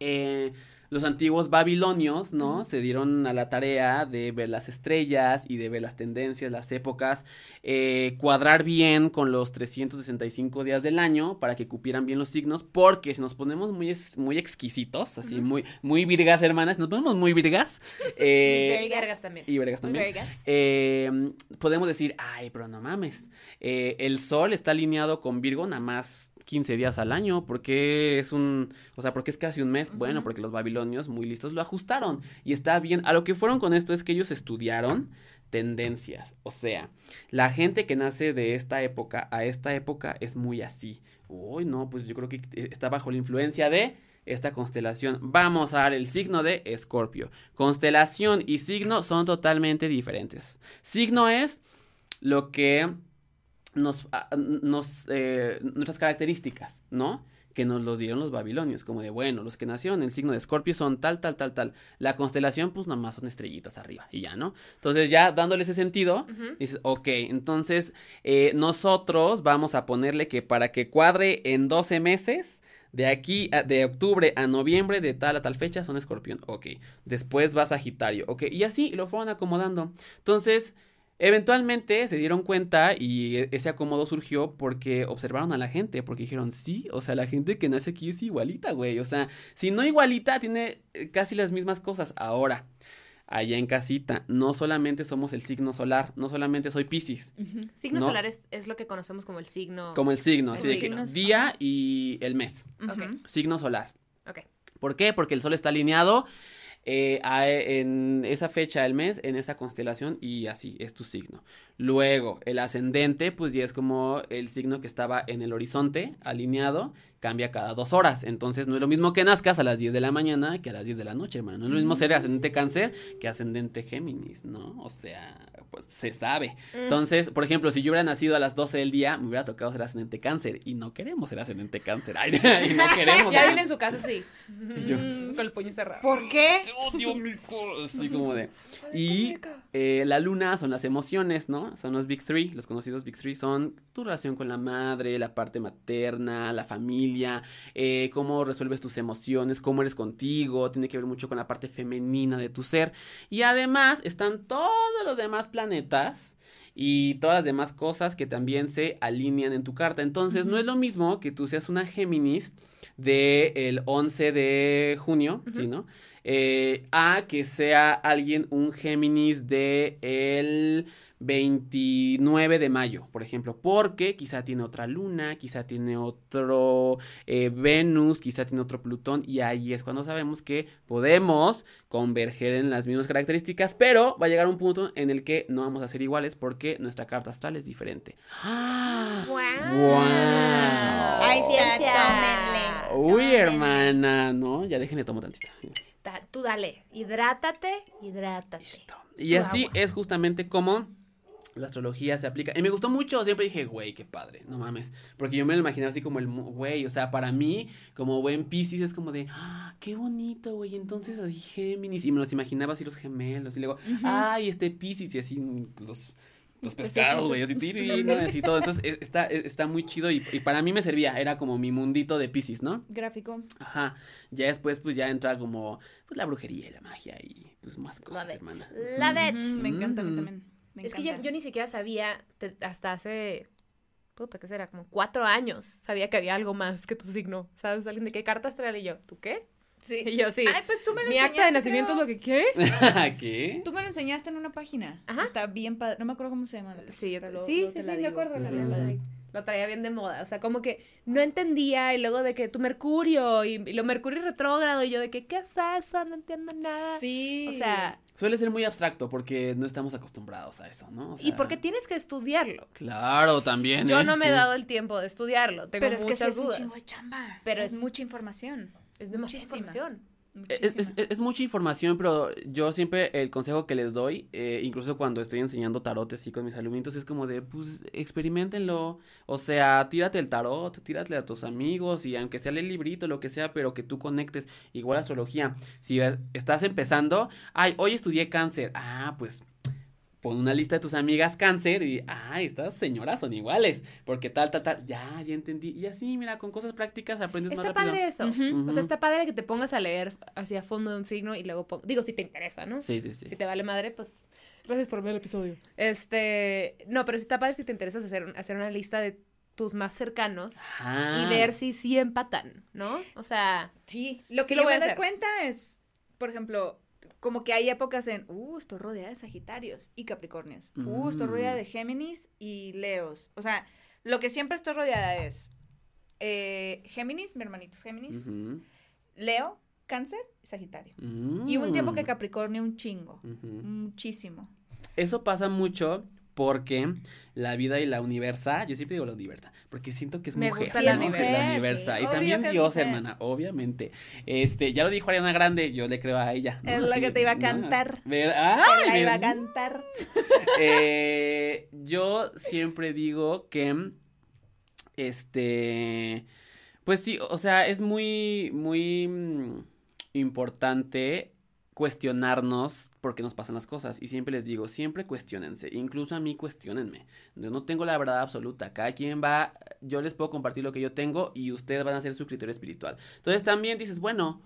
Eh, los antiguos babilonios, ¿no? Se dieron a la tarea de ver las estrellas y de ver las tendencias, las épocas, eh, cuadrar bien con los 365 días del año para que cupieran bien los signos, porque si nos ponemos muy, muy exquisitos, así, muy, muy virgas, hermanas, nos ponemos muy virgas. Eh, y vergas también. Y vergas también. Eh, podemos decir, ay, pero no mames, eh, el sol está alineado con Virgo nada más 15 días al año, porque es un, o sea, porque es casi un mes, bueno, porque los babilonios muy listos lo ajustaron y está bien, a lo que fueron con esto es que ellos estudiaron tendencias, o sea, la gente que nace de esta época a esta época es muy así, uy, no, pues yo creo que está bajo la influencia de esta constelación. Vamos a dar el signo de Escorpio. Constelación y signo son totalmente diferentes. Signo es lo que nos, ah, nos eh, nuestras características, ¿no? Que nos los dieron los babilonios, como de, bueno, los que nacieron en el signo de Escorpio son tal, tal, tal, tal. La constelación, pues nada más son estrellitas arriba y ya, ¿no? Entonces ya dándole ese sentido, dices, ok, entonces eh, nosotros vamos a ponerle que para que cuadre en 12 meses, de aquí, de octubre a noviembre, de tal a tal fecha, son escorpión. Ok. Después va Sagitario. Ok. Y así lo fueron acomodando. Entonces, Eventualmente se dieron cuenta y e, ese acomodo surgió porque observaron a la gente, porque dijeron, sí, o sea, la gente que nace aquí es igualita, güey. O sea, si no igualita, tiene eh, casi las mismas cosas. Ahora, allá en casita, no solamente somos el signo solar, no solamente soy Pisces. Signo solar es, lo que conocemos como el signo. Como el signo, así de que día y el mes. Signo solar. Ok. ¿Por qué? Porque el sol está alineado eh, en esa fecha del mes, en esa constelación, y así es tu signo. Luego, el ascendente, pues ya es como el signo que estaba en el horizonte, alineado, cambia cada dos horas. Entonces no es lo mismo que nazcas a las 10 de la mañana que a las 10 de la noche, hermano. No es lo mismo ser ascendente cáncer que ascendente Géminis, ¿no? O sea, pues se sabe. Mm. Entonces, por ejemplo, si yo hubiera nacido a las 12 del día, me hubiera tocado ser ascendente cáncer. Y no queremos ser ascendente cáncer. Ay, y no queremos. Ya viene en su casa así. Y yo- Mm, Con el puño cerrado. ¿Por qué? odio mi Así como de. Y eh, la luna son las emociones, ¿no? Son los Big Three. Los conocidos Big Three son tu relación con la madre, la parte materna, la familia, eh, cómo resuelves tus emociones, cómo eres contigo. Tiene que ver mucho con la parte femenina de tu ser. Y además están todos los demás planetas. Y todas las demás cosas que también se alinean en tu carta. Entonces, no es lo mismo que tú seas una Géminis del 11 de junio, ¿sí, no? Eh, a que sea alguien un Géminis de el 29 de mayo, por ejemplo, porque quizá tiene otra luna, quizá tiene otro eh, Venus, quizá tiene otro Plutón, y ahí es cuando sabemos que podemos converger en las mismas características, pero va a llegar un punto en el que no vamos a ser iguales porque nuestra carta astral es diferente. ¡Ah! ¡Guau! Ahí está, Ciencia. tómenle. Uy, tómenle. hermana, ¿no? Ya déjenme tomo tantito. Da- Tú dale, hidrátate, hidrátate. Listo. Y Tu así agua. es justamente como la astrología se aplica. Y me gustó mucho, siempre dije, güey, qué padre, no mames. Porque yo me lo imaginaba así como el, güey, o sea, para mí, como buen Pisces, es como de, ah, qué bonito, güey. Entonces así Géminis. Y me los imaginaba así los gemelos. Y luego, ay, este Pisces, y así los. Los pescados, güey, así, tiri, ¿no? así todo. Entonces, e- está, e- está muy chido y, y para mí me servía, era como mi mundito de Pisces, ¿no? Gráfico. Ajá. Ya después, pues ya entra como, pues la brujería y la magia y pues más cosas, Love it. hermana. It. Me encanta a mí Mm. también. Me Es que yo, yo ni siquiera sabía, te- hasta hace, puta, ¿qué será? Como cuatro años, sabía que había algo más que tu signo. ¿Sabes? Alguien de qué carta astral y yo, ¿tú qué? Sí. Y yo, sí. Ay, pues tú me lo Mi acta de nacimiento creo. es lo que qué. ¿Qué? Tú me lo enseñaste en una página. Ajá. Está bien padre. No me acuerdo cómo se llama. Sí, yo pero sí, sí, te sí, me acuerdo. la verdad, la- Lo traía bien de moda. O sea, como que no entendía y luego de que tu Mercurio y, y lo Mercurio retrógrado y yo de que, ¿qué es eso? No entiendo nada. Sí. O sea, Suele ser muy abstracto porque no estamos acostumbrados a eso, ¿no? O y porque tienes que estudiarlo. Claro, también. Yo ¿eh? no me he dado el tiempo de estudiarlo. Tengo pero es que sí es un dudas. chingo de chamba. Pero es, es- mucha información. Es demasiada Muchísima. información. Es, es- es mucha información, pero yo siempre el consejo que les doy, eh, incluso cuando estoy enseñando tarot así con mis alumnitos, es como de, pues, experimentenlo. O sea, tírate el tarot, tírate a tus amigos y aunque sea el librito, lo que sea, pero que tú conectes. Igual astrología. Si estás empezando, ay, hoy estudié cáncer. Ah, pues pon una lista de tus amigas cáncer y, ay, estas señoras son iguales, porque tal, tal, tal, ya, ya entendí. Y así, mira, con cosas prácticas aprendes Está más rápido. padre eso. Ujú. O Ujú. sea, está padre que te pongas a leer hacia fondo de un signo y luego pon- digo si te interesa, ¿no? Sí, sí, sí. Si te vale madre, pues gracias por ver el episodio. Este, no, pero si está padre si te interesa hacer, hacer una lista de tus más cercanos Ah. y ver si sí empatan, ¿no? O sea, Sí, lo Sí que lo yo voy a me doy hacer. cuenta es, por ejemplo, como que hay épocas en, uh, estoy rodeada de Sagitarios y Capricornios. Uh, estoy Mm. rodeada de Géminis y Leos. O sea, lo que siempre estoy rodeada es eh, Géminis, mi hermanito es Géminis. Leo, Cáncer y Sagitario. Mm. Y un tiempo que Capricornio un chingo, muchísimo. Eso pasa mucho porque la vida y la universa, yo siempre digo la universa, porque siento que es Me mujer. gusta la ¿no? universa, La universa. sí. Y también Dios, mujer. hermana, obviamente. Este, ya lo dijo Ariana Grande, yo le creo a ella. ¿no? Es lo que te iba a ¿no? cantar. Ver- ¡Ay, la ver- iba a cantar. Eh, yo siempre digo que este pues sí, o sea, es muy muy mm, importante cuestionarnos por qué nos pasan las cosas y siempre les digo, siempre cuestionense, incluso a mí cuestionenme. Yo no tengo la verdad absoluta, cada quien va, yo les puedo compartir lo que yo tengo y ustedes van a hacer su criterio espiritual. Entonces también dices, bueno,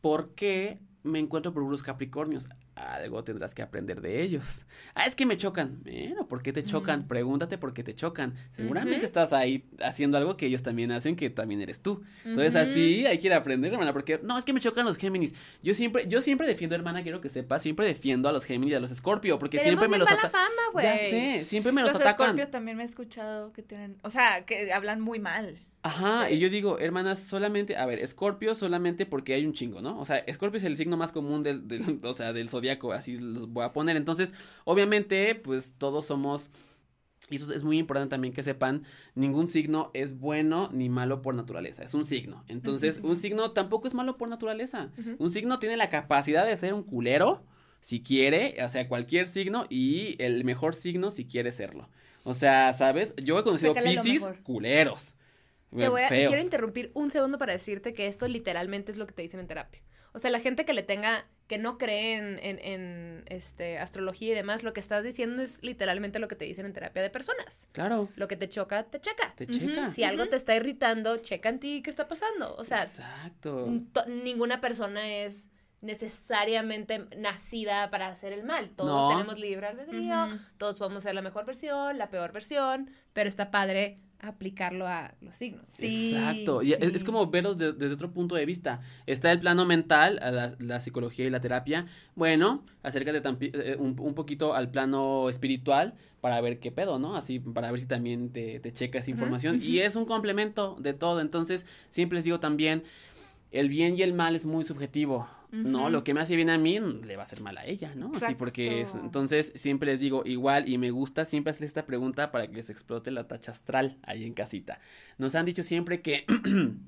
¿por qué me encuentro por unos Capricornios? Algo tendrás que aprender de ellos. Ah, es que me chocan. Bueno, ¿por qué te chocan? Pregúntate por qué te chocan. Seguramente estás ahí haciendo algo que ellos también hacen, que también eres tú. Entonces así hay que ir a aprender, hermana, porque no, es que me chocan los Géminis. Yo siempre, yo siempre defiendo, hermana, quiero que sepas, siempre defiendo a los Géminis y a los Escorpio, porque tenemos siempre me los atacan. Ya sé, siempre me los, Los atacan. escorpios también me he escuchado que tienen, o sea, que hablan muy mal. Ajá, y yo digo, hermanas, solamente, a ver, Escorpio solamente porque hay un chingo, ¿no? O sea, Escorpio es el signo más común del, del o sea, del zodiaco, así los voy a poner. Entonces, obviamente, pues todos somos y eso es muy importante también que sepan, ningún signo es bueno ni malo por naturaleza, es un signo. Entonces, un signo tampoco es malo por naturaleza. Un signo tiene la capacidad de ser un culero, si quiere, o sea, cualquier signo, y el mejor signo si quiere serlo. O sea, ¿sabes? Yo he conocido piscis culeros. Te voy a, quiero interrumpir un segundo para decirte que esto literalmente es lo que te dicen en terapia. O sea, la gente que le tenga, que no cree en, en, este, astrología y demás, lo que estás diciendo es literalmente lo que te dicen en terapia de personas. Claro. Lo que te choca, te checa. Te checa. Si algo te está irritando, checa en ti qué está pasando. O sea, Exacto. ninguna persona es necesariamente nacida para hacer el mal. Todos tenemos libre albedrío, todos podemos ser la mejor versión, la peor versión, pero está padre aplicarlo a los signos. Sí, Exacto. Y es, como verlo desde otro punto de vista. Está el plano mental, la, la psicología y la terapia. Bueno, acércate eh, un, un, poquito al plano espiritual para ver qué pedo, ¿no? Así, para ver si también te, te checa esa información. Y es un complemento de todo. Entonces, siempre les digo también, el bien y el mal es muy subjetivo. No, lo que me hace bien a mí le va a hacer mal a ella, ¿no? Así porque es, entonces siempre les digo igual y me gusta siempre hacer esta pregunta para que les explote la tacha astral ahí en casita. Nos han dicho siempre que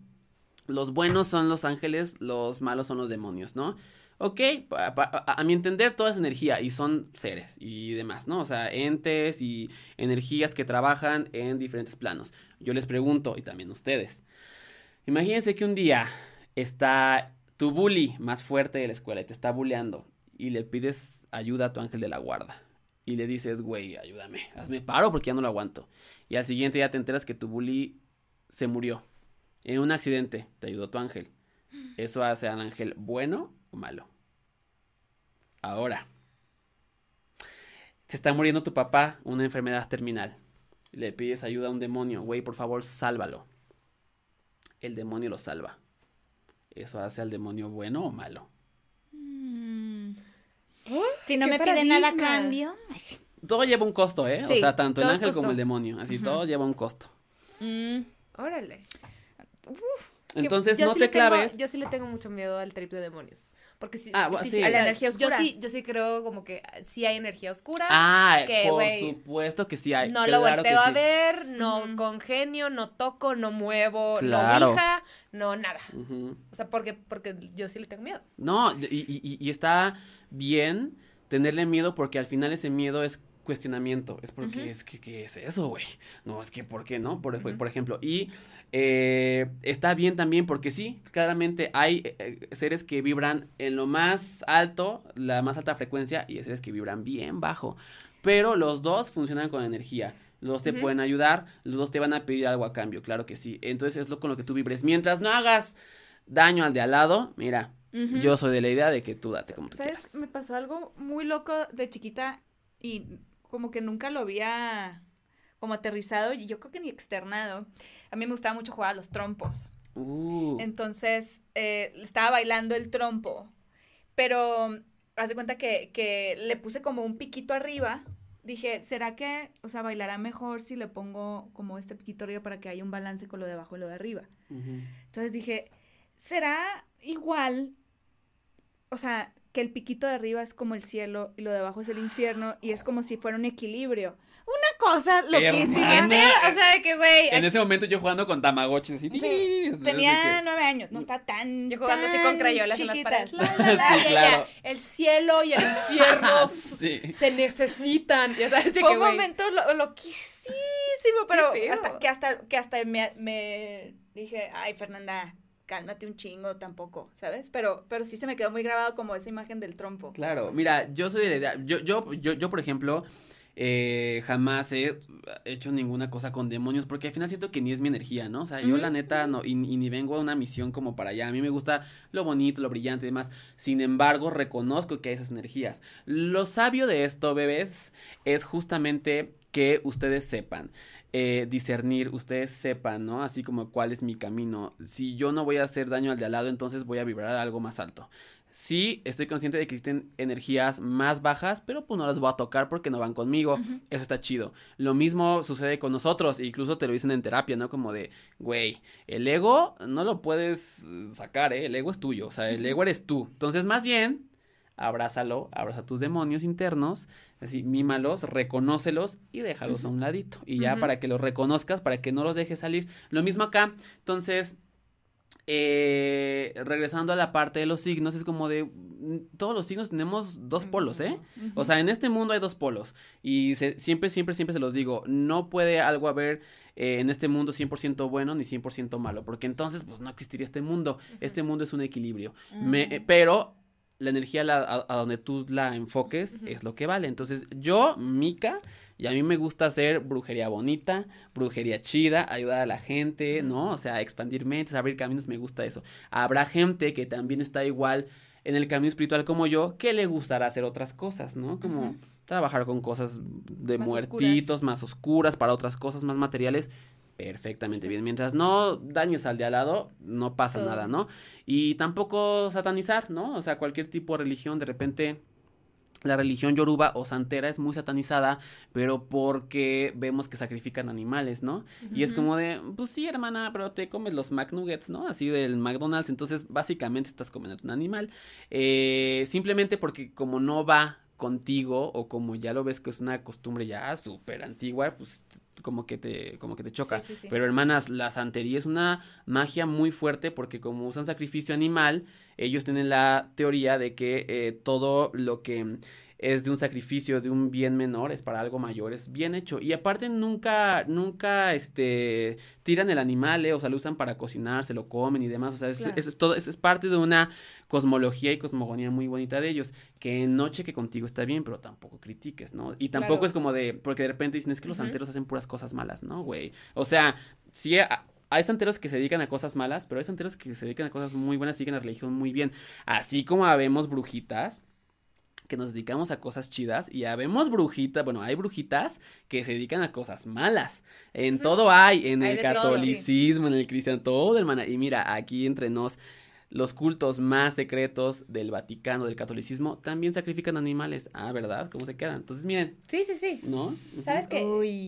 los buenos son los ángeles, los malos son los demonios, ¿no? Ok, a, mi entender toda es energía y son seres y demás, ¿no? O sea, entes y energías que trabajan en diferentes planos. Yo les pregunto, y también ustedes, imagínense que un día está tu bully más fuerte de la escuela y te está bulleando y le pides ayuda a tu ángel de la guarda y le dices, güey, ayúdame, hazme paro porque ya no lo aguanto. Y al siguiente día te enteras que tu bully se murió en un accidente, te ayudó tu ángel. ¿Eso hace al ángel bueno o malo? Ahora, se está muriendo tu papá, una enfermedad terminal. Le pides ayuda a un demonio, güey, por favor, sálvalo. El demonio lo salva. ¿Eso hace al demonio bueno o malo? Mm. Si no me pide nada a cambio. Todo lleva un costo, ¿eh? o sea, tanto el ángel como el demonio. Así, todo lleva un costo. Mm. Órale. Entonces, no te claves. yo sí le tengo mucho miedo al trip de demonios. Porque sí, ah, sí, a la energía oscura. Yo sí, yo sí creo como que sí hay energía oscura. Ah, que, por supuesto que sí hay. No lo volteo a ver, no congenio, no toco, no muevo, no vija, no nada. O sea, porque, porque yo sí le tengo miedo. No, y, y, y está bien tenerle miedo porque al final ese miedo es cuestionamiento. Es porque es que, ¿qué es eso, güey? No, es que, ¿por qué no? Por, por ejemplo, y eh, está bien también porque sí, claramente hay eh, seres que vibran en lo más alto, la más alta frecuencia, y hay seres que vibran bien bajo. Pero los dos funcionan con energía. Los dos te pueden ayudar, los dos te van a pedir algo a cambio, claro que sí. Entonces es lo con lo que tú vibres. Mientras no hagas daño al de al lado, mira, yo soy de la idea de que tú date como tú. Me pasó algo muy loco de chiquita y como que nunca lo había como aterrizado y yo creo que ni externado. A mí me gustaba mucho jugar a los trompos. Uh. Entonces, eh, estaba bailando el trompo, pero haz de cuenta que, le puse como un piquito arriba. Dije, ¿será que, o sea, bailará mejor si le pongo como este piquito arriba para que haya un balance con lo de abajo y lo de arriba? Entonces dije, ¿será igual? O sea, que el piquito de arriba es como el cielo y lo de abajo es el infierno y es como si fuera un equilibrio. Una cosa loquísima. O sea, de que, güey. En ese momento yo jugando con Tamagotchi. Así, tenía nueve años, no está tan. Yo jugando así con crayolas en las paredes. sí, claro. El cielo y el infierno se necesitan. Ya sabes, de Fue un momento loquísimo, pero hasta, que hasta, que hasta me, me dije, ay, Fernanda, cálmate un chingo tampoco, ¿sabes? Pero, pero sí se me quedó muy grabado como esa imagen del trompo. Claro, mira, yo soy de la idea, yo, yo, yo, yo por ejemplo, eh, jamás he hecho ninguna cosa con demonios porque al final siento que ni es mi energía, ¿no? O sea, yo la neta no, y, ni vengo a una misión como para allá. A mí me gusta lo bonito, lo brillante y demás. Sin embargo, reconozco que hay esas energías. Lo sabio de esto, bebés, es justamente que ustedes sepan. Eh, discernir, ustedes sepan, ¿no? Así como cuál es mi camino. Si yo no voy a hacer daño al de al lado, entonces voy a vibrar algo más alto. Sí, estoy consciente de que existen energías más bajas, pero pues no las voy a tocar porque no van conmigo. Eso está chido. Lo mismo sucede con nosotros, incluso te lo dicen en terapia, ¿no? Como de, güey, el ego no lo puedes sacar, ¿eh? El ego es tuyo, o sea, el ego eres tú. Entonces, más bien, abrázalo, abraza tus demonios internos, así, mímalos, reconócelos y déjalos a un ladito. Y ya para que los reconozcas, para que no los dejes salir. Lo mismo acá. Entonces, eh, regresando a la parte de los signos, es como de, mm, todos los signos tenemos dos polos, ¿eh? O sea, en este mundo hay dos polos. Y siempre, siempre, siempre se los digo, no puede algo haber eh, en este mundo 100% bueno ni 100% malo, porque entonces, pues no existiría este mundo. Este mundo es un equilibrio. Eh, pero la energía a, donde tú la enfoques es lo que vale. Entonces, yo, Mika, y a mí me gusta hacer brujería bonita, brujería chida, ayudar a la gente, ¿no? O sea, expandir mentes, abrir caminos, me gusta eso. Habrá gente que también está igual en el camino espiritual como yo, que le gustará hacer otras cosas, ¿no? Como trabajar con cosas de muertitos, más oscuras, para otras cosas más materiales perfectamente bien. Mientras no dañes al de al lado, no pasa nada, ¿no? Y tampoco satanizar, ¿no? O sea, cualquier tipo de religión, de repente la religión yoruba o santera es muy satanizada, pero porque vemos que sacrifican animales, ¿no? Y es como de, pues sí, hermana, pero te comes los McNuggets, ¿no? Así del McDonald's, entonces básicamente estás comiendo un animal. Eh, simplemente porque como no va contigo o como ya lo ves que es una costumbre ya súper antigua, pues como que te, como que te choca. Pero hermanas, la santería es una magia muy fuerte porque como usan sacrificio animal, ellos tienen la teoría de que eh, todo lo que es de un sacrificio, de un bien menor, es para algo mayor, es bien hecho. Y aparte nunca, nunca, este, tiran el animal, eh, o sea, lo usan para cocinar, se lo comen y demás, o sea, es, todo, es, parte de una cosmología y cosmogonía muy bonita de ellos, que noche que contigo está bien, pero tampoco critiques, ¿no? Y tampoco es como de, porque de repente dicen, es que los santeros hacen puras cosas malas, ¿no, güey? O sea, sí... hay santeros que se dedican a cosas malas, pero hay santeros que se dedican a cosas muy buenas, siguen la religión muy bien. Así como habemos brujitas, que nos dedicamos a cosas chidas y habemos brujitas, bueno, hay brujitas que se dedican a cosas malas. En todo hay, en el catolicismo, en el cristiano, todo, hermana. Y mira, aquí entre nos, los cultos más secretos del Vaticano, del catolicismo, también sacrifican animales. Ah, ¿verdad? ¿Cómo se quedan? Entonces, miren. Sí, sí, sí. ¿No? ¿Sabes qué?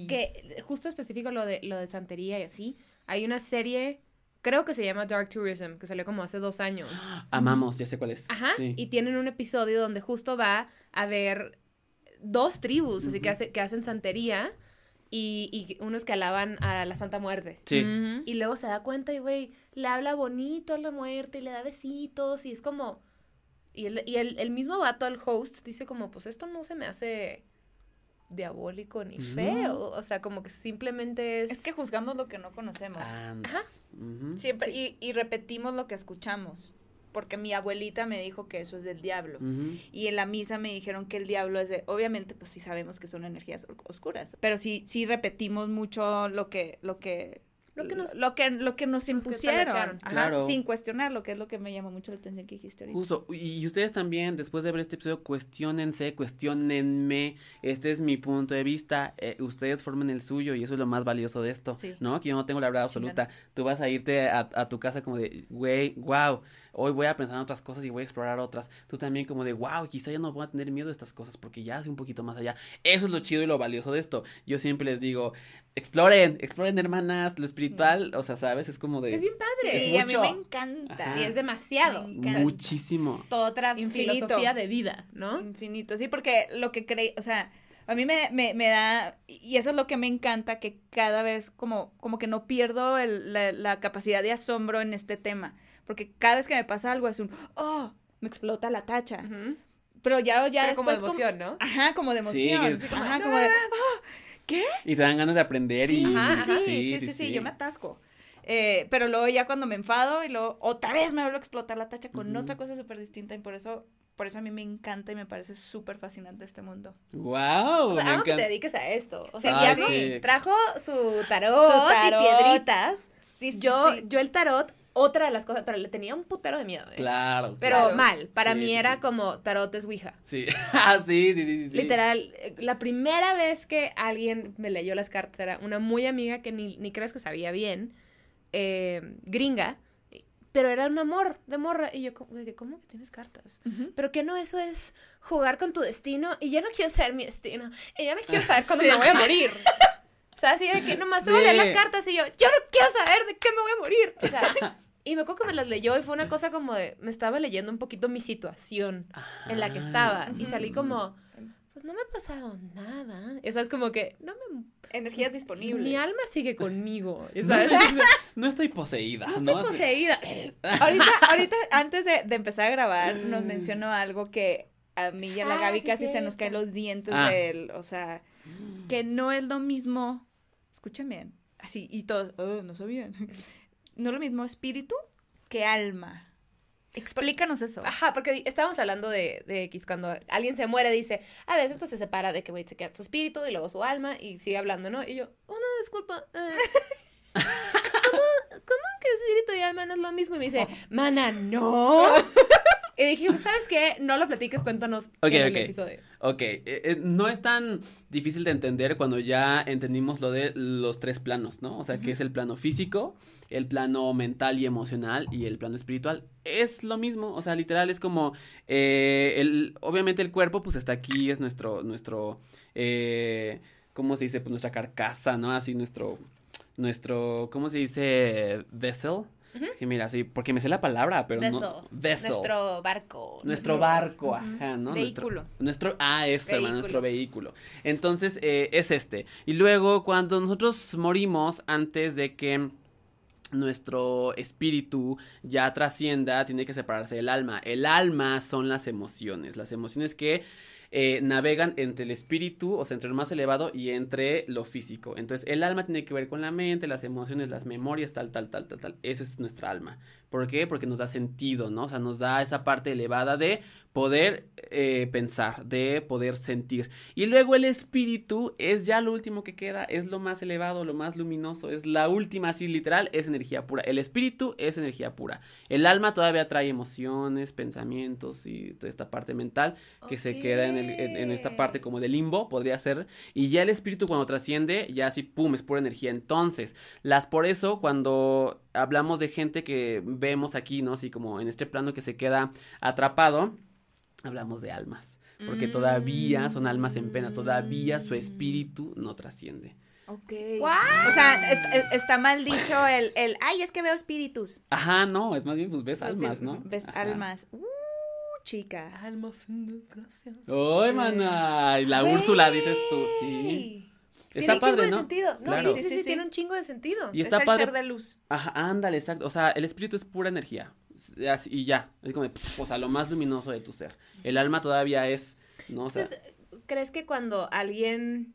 Que justo específico lo de, lo de santería y así, hay una serie creo que se llama Dark Tourism, que salió como hace dos años. Amamos, ya sé cuál es. Ajá, y tienen un episodio donde justo va a ver dos tribus, así que, hace, que hacen santería y, unos que alaban a la Santa Muerte. Sí. Y luego se da cuenta y, güey, le habla bonito a la muerte y le da besitos y es como... Y el, y el, el mismo vato, el host, dice como, pues esto no se me hace diabólico ni feo. O sea, como que simplemente es. Es que juzgamos lo que no conocemos. Ajá. Siempre. Y, y, repetimos lo que escuchamos. Porque mi abuelita me dijo que eso es del diablo. Y en la misa me dijeron que el diablo es de. Obviamente, pues sí sabemos que son energías oscuras. Pero sí, sí repetimos mucho lo que, lo que lo que nos, lo que, lo que nos impusieron, sin cuestionar, lo que es lo que me llamó mucho la atención que dijiste ahorita. Justo, y ustedes también, después de ver este episodio, cuestionense, cuestionenme, este es mi punto de vista, eh, ustedes formen el suyo y eso es lo más valioso de esto, ¿no? Que yo no tengo la verdad absoluta, tú vas a irte a, a tu casa como de, güey, wow, hoy voy a pensar en otras cosas y voy a explorar otras. Tú también como de, wow, quizá ya no voy a tener miedo de estas cosas porque ya hace un poquito más allá. Eso es lo chido y lo valioso de esto. Yo siempre les digo, exploren, exploren hermanas, lo espiritual, o sea, ¿sabes? Es como de... Es bien padre. y a mí me encanta. Y es demasiado. Muchísimo. Toda otra filosofía de vida, ¿no? Infinito, sí, porque lo que creí, o sea... A mí me, me, me, da, y eso es lo que me encanta, que cada vez como, como que no pierdo el, la, la, capacidad de asombro en este tema. Porque cada vez que me pasa algo es un, oh, me explota la tacha. Pero ya, ya después. Como de emoción, ¿no? Ajá, como de emoción. Sí, ajá, como de, oh, ¿qué? Y te dan ganas de aprender y. Sí, sí, sí, sí, yo me atasco. Eh, pero luego ya cuando me enfado y luego otra vez me vuelvo a explotar la tacha con otra cosa súper distinta y por eso por eso a mí me encanta y me parece súper fascinante este mundo. ¡Wow! O sea, que te dediques a esto. O sea, ah, ya trajo su tarot, y piedritas. Sí, yo, yo el tarot otra de las cosas, pero le tenía un putero de miedo. ¿eh? Claro. Pero mal. Para mí era como tarot es Ouija. Sí. ah, sí, sí, sí, Literal, la primera vez que alguien me leyó las cartas era una muy amiga que ni, ni crees que sabía bien, eh, gringa, pero era un amor de morra. Y yo, ¿cómo que tienes cartas? Pero que no, eso es jugar con tu destino y yo no quiero saber mi destino. Y yo no quiero saber cuándo me voy a morir. O sea, así de que nomás te voy a leer las cartas y yo, yo no quiero saber de qué me voy a morir. O sea, Y me acuerdo que me las leyó y fue una cosa como de, me estaba leyendo un poquito mi situación en la que estaba. Y salí como, pues no me ha pasado nada. Esa es como que, no me... Energías disponibles. Mi alma sigue conmigo. No ¿sabes? estoy, no estoy poseída. No estoy poseída. Ahorita, ahorita, antes de, de empezar a grabar, nos mencionó algo que a mí y a la Ah, Gaby sí, casi se nos caen los dientes Ah. del, o sea, que no es lo mismo, escuchen bien, así, y todos, "Oh, no sabían, no es lo mismo espíritu que alma. Explícanos eso. Ajá, porque estábamos hablando de, de X, cuando alguien se muere, dice, a veces pues se separa de que güey, se queda su espíritu y luego su alma y sigue hablando, ¿no? Y yo, una disculpa, eh, ¿cómo, ¿cómo que espíritu y alma no es lo mismo? Y me dice, mana, no. Y dije, ¿sabes qué? No lo platiques, cuéntanos en el episodio. Ok, eh, eh, no es tan difícil de entender cuando ya entendimos lo de los tres planos, ¿no? O sea, que es el plano físico, el plano mental y emocional y el plano espiritual. Es lo mismo, o sea, literal es como, eh, el, obviamente el cuerpo pues está aquí, es nuestro, nuestro, eh, ¿cómo se dice? Pues nuestra carcasa, ¿no? Así nuestro, nuestro, ¿cómo se dice? Vessel. Es que mira, sí, porque me sé la palabra, pero Vessel. no. Vessel. Nuestro barco. Nuestro barco, ajá, ¿no? Vehículo. Nuestro, nuestro- ah, eso, hermano, nuestro vehículo. Entonces, eh, es este. Y luego, cuando nosotros morimos, antes de que nuestro espíritu ya trascienda, tiene que separarse del alma. El alma son las emociones, las emociones que eh, navegan entre el espíritu, o sea, entre lo más elevado y entre lo físico. Entonces, el alma tiene que ver con la mente, las emociones, las memorias, tal, tal, tal, tal, tal. Esa es nuestra alma. ¿Por qué? Porque nos da sentido, ¿no? O sea, nos da esa parte elevada de poder eh, pensar, de poder sentir. Y luego el espíritu es ya lo último que queda, es lo más elevado, lo más luminoso, es la última, así literal, es energía pura. El espíritu es energía pura. El alma todavía trae emociones, pensamientos y toda esta parte mental que se queda en, el- en- en esta parte como de limbo, podría ser. Y ya el espíritu cuando trasciende, ya así, pum, es pura energía. Entonces, las por eso, cuando hablamos de gente que vemos aquí, ¿no? Así como en este plano que se queda atrapado, hablamos de almas. Porque todavía son almas en pena, todavía su espíritu no trasciende. Ok. ¡Guau! O sea, es- es- está mal dicho el, el, ay, es que veo espíritus. Ajá, no, es más bien, pues ves Pues sí, almas, ¿no? Ves Ajá. almas. Uh, chica. Almas en desgracia. ¡Ay, mana! Y la Úrsula, dices tú, sí. Güey. Está tiene un padre, chingo de ¿no? sentido. No, Claro. sí, sí, sí, Sí, sí, tiene un chingo de sentido. Y está es el padre. ser de luz. Ajá, ándale, exacto. O sea, el espíritu es pura energía. Así, y ya. Es como, de, o sea, lo más luminoso de tu ser. El alma todavía es, ¿no? O sea, Entonces, ¿crees que cuando alguien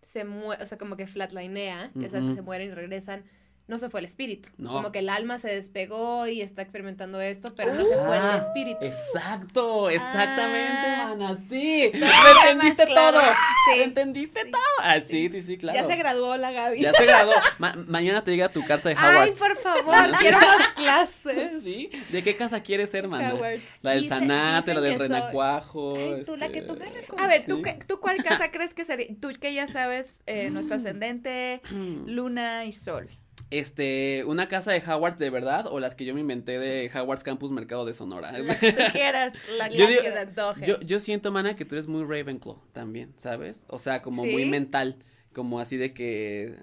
se muere, o sea, como que flatlinea, sabes que se mueren y regresan, no se fue el espíritu? No. Como que el alma se despegó y está experimentando esto, pero no se fue el Ah, espíritu. Exacto, exactamente, Ah. mana, sí. Lo Todo entendiste claro. todo. Sí. Entendiste todo. Ah, sí, sí, sí, claro. Ya se graduó la Gaby. Ya se graduó. Ma- mañana te llega tu carta de Ay, Howard. por favor, quiero más clases. ¿Sí? ¿De qué casa quieres ser, mana? Howards. La del Dice- Zanate, la del soy- Renacuajo. Ay, tú, la que este, tú me A ver, ¿tú, Sí. qué- ¿tú cuál casa crees que sería? Tú que ya sabes eh, nuestro ascendente, Mm. luna y sol. Este, una casa de Howard de verdad o las que yo me inventé de Howard's Campus Mercado de Sonora. Tú quieras, la Yo que digo- te antoje. Yo, yo siento, mana, que tú eres muy Ravenclaw también, ¿sabes? O sea, como muy mental, como así de que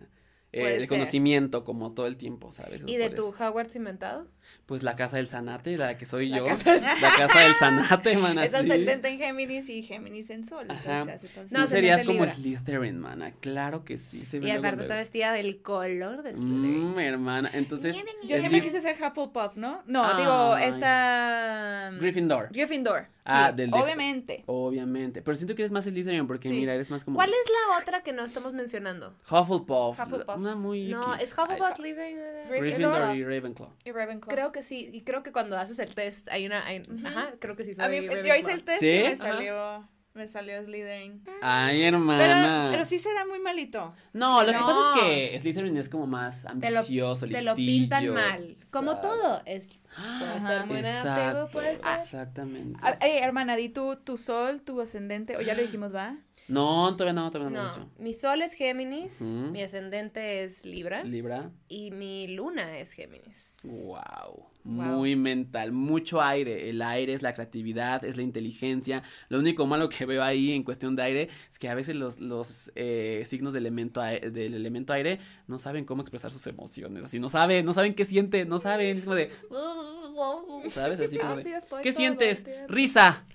eh, el ser. conocimiento como todo el tiempo, ¿sabes? ¿Y de tu eso. Howard inventado? Pues la casa del Zanate, la que soy La yo. casa La casa del Zanate, mana, Es ascendente en Géminis y Géminis en sol. Ajá. Entonces hace todo el Tú No, serías como Slytherin, mana, claro que sí. se ve Y aparte está vestida del color de Slytherin. Mmm, hermana, entonces... Yo siempre quise ser Hufflepuff, ¿no? No, digo, esta... Gryffindor. Gryffindor. Ah, sí, del de- Obviamente. Obviamente, pero siento que eres más Slytherin porque Sí. mira, eres más como... ¿Cuál es la otra que no estamos mencionando? Hufflepuff. Hufflepuff. Una muy No, X. ¿es Hufflepuff Slytherin? Gryffindor. Gryffindor y Ravenclaw. Y Ravenclaw. Creo que sí, y creo que cuando haces el test hay una... hay- Ajá, creo que sí soy A mí, yo hice el test ¿Sí? y me Ajá. salió, me salió Slytherin. Ay, Pero, hermana. pero sí será muy malito. No, lo que pasa es que Slytherin es como más Te lo- ambicioso, Te lo pintan mal. Como todo. Es, puede Ajá. ser muy negativo, puede ser. Exactamente. A- Ey, hermana, di tú tu sol, tu ascendente, o ya lo dijimos, ¿va? No, todavía no, todavía no, lo he No, dicho. mi sol es Géminis, mi ascendente es Libra Libra. y mi luna es Géminis. Wow. Muy mental, mucho aire. El aire es la creatividad, es la inteligencia. Lo único malo que veo ahí en cuestión de aire es que a veces los, los eh, signos del elemento, del elemento aire no saben cómo expresar sus emociones. Así no saben, no saben qué sienten, no saben. Es como de, ¿sabes? Así como de, ¿qué sientes? Risa.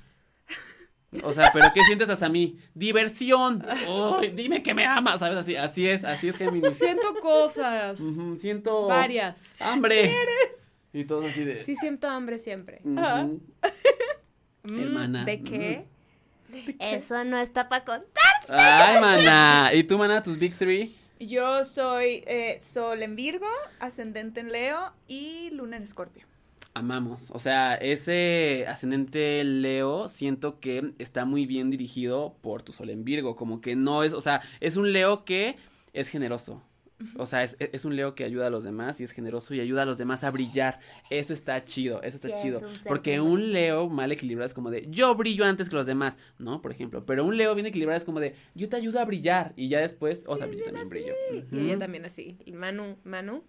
O sea, pero ¿qué sientes hasta mí? Diversión. Uy, dime que me amas, ¿sabes? Así, así es, así es Géminis. Siento cosas. Siento Varias. hambre. Y todos así de. Sí, siento hambre siempre. ujú. Mm, Hermana. ¿De qué? Eso no está para contar. Ay, mana. ¿Y tú, mana, tus big three? Yo soy eh, Sol en Virgo, ascendente en Leo y Luna en Escorpio. Amamos. O sea, ese ascendente Leo siento que está muy bien dirigido por tu sol en Virgo. Como que no es, o sea, es un Leo que es generoso. O sea, es, es un Leo que ayuda a los demás y es generoso y ayuda a los demás a brillar. Eso está chido, eso está Sí, es chido. un ser Porque un Leo mal equilibrado es como de yo brillo antes que los demás, ¿no? Por ejemplo. Pero un Leo bien equilibrado es como de yo te ayudo a brillar y ya después, o sea, yo también brillo. Y ella también así. Y Manu, Manu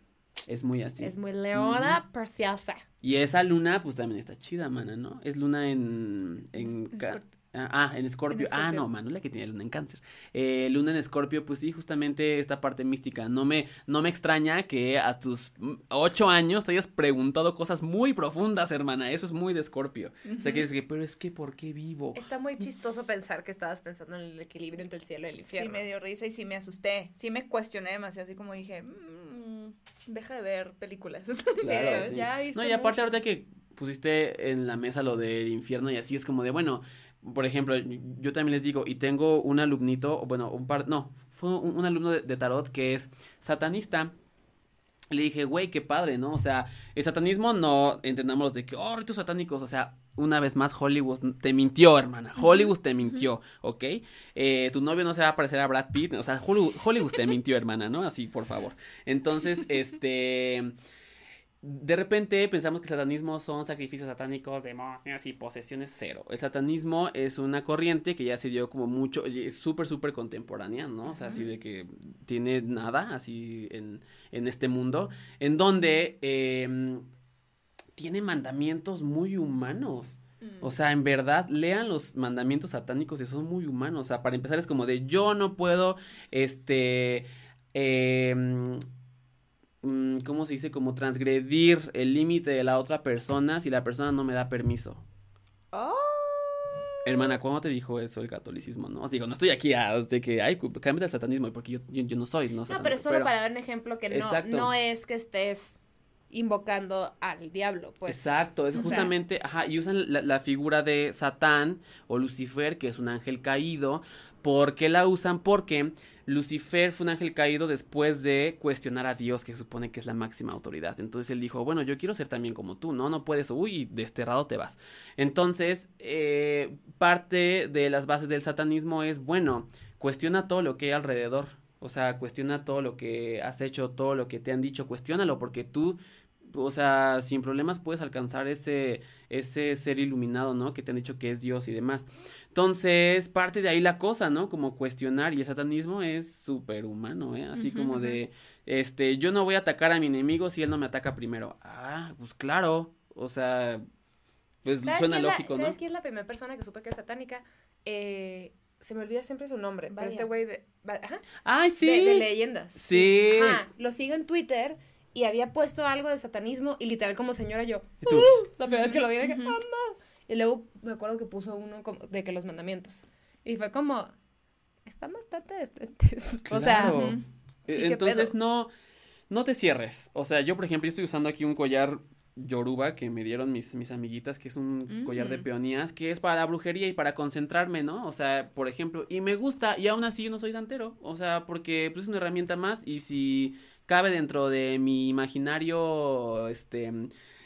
Es muy así. es muy leona, preciosa. Y esa luna, pues también está chida, mana, ¿no? Es luna en. en Es-. Ah, ah, en Escorpio. Ah, no, Manu, la que tiene luna en cáncer. Eh, luna en Escorpio, pues sí, justamente esta parte mística. No me, no me extraña que a tus mm, ocho años te hayas preguntado cosas muy profundas, hermana. Eso es muy de Escorpio. O sea, que dices que, pero es que, ¿por qué vivo? Está muy chistoso pensar que estabas pensando en el equilibrio entre el cielo y el Sí, infierno. me dio risa y sí me asusté. Sí me cuestioné demasiado, así como dije, "Mm, deja de ver películas. Claro, Sí, ya No, y aparte mucho. ahorita que pusiste en la mesa lo del infierno y así es como de, bueno, por ejemplo, yo también les digo, y tengo un alumnito, bueno, un par, no, fue un, un alumno de, de tarot que es satanista. Le dije, güey, qué padre, ¿no? O sea, el satanismo no entendamos de que, oh, ritos satánicos, o sea, una vez más, Hollywood te mintió, hermana. Hollywood te mintió, ¿ok? Eh, tu novio no se va a parecer a Brad Pitt, o sea, Hollywood, Hollywood te mintió, hermana, ¿no? Así, por favor. Entonces, este de repente pensamos que el satanismo son sacrificios satánicos, demonios y posesiones cero. El satanismo es una corriente que ya se dio como mucho, es súper, súper contemporánea, ¿no? O sea, así de que tiene nada así en, en este mundo, en donde em, tiene mandamientos muy humanos. O sea, en verdad, lean los mandamientos satánicos y son muy humanos. O sea, para empezar es como de yo no puedo, este, em, mm, ¿cómo se dice? Como transgredir el límite de la otra persona si la persona no me da permiso. Oh. Hermana, ¿cuándo te dijo eso el catolicismo? No, Os digo, no estoy aquí a de que, ay, cámbiate al satanismo, porque yo, yo, yo no soy, no No, pero solo para dar un ejemplo que no, Exacto. no es que estés invocando al diablo, pues. Exacto, es sea- justamente, ajá, y usan la, la figura de Satán o Lucifer, que es un ángel caído. ¿Por qué la usan? Porque Lucifer fue un ángel caído después de cuestionar a Dios, que supone que es la máxima autoridad. Entonces él dijo, bueno, yo quiero ser también como tú, ¿no? No puedes, uy, desterrado te vas. Entonces, eh, parte de las bases del satanismo es, bueno, cuestiona todo lo que hay alrededor. O sea, cuestiona todo lo que has hecho, todo lo que te han dicho, cuestiónalo, porque tú o sea, sin problemas puedes alcanzar ese, ese ser iluminado, ¿no? Que te han dicho que es Dios y demás. Entonces, parte de ahí la cosa, ¿no? Como cuestionar, y el satanismo es súper humano, ¿eh? Así como de, este, yo no voy a atacar a mi enemigo si él no me ataca primero. Ah, pues claro, o sea, pues ¿Sabes suena es la- lógico, ¿no? ¿Sabes quién es la primera persona que supe que es satánica? Eh, se me olvida siempre su nombre, pero este güey de, ajá, Ay, sí. de, de leyendas. Sí. Ajá, lo sigo en Twitter y había puesto algo de satanismo y literal como señora yo. Y tú, La primera vez que lo vi, dije, Ujú. "Mamá". Y luego me acuerdo que puso uno como de que los mandamientos. Y fue como, están bastante decentes. O sea, Claro. ujú. E- Sí, Entonces no, no te cierres. O sea, yo por ejemplo yo estoy usando aquí un collar yoruba que me dieron mis, mis amiguitas, que es un collar de Mm. peonías, que es para la brujería y para concentrarme, ¿no? O sea, por ejemplo, y me gusta, y aún así yo no soy santero. O sea, porque pues, es una herramienta más, y si cabe dentro de mi imaginario, este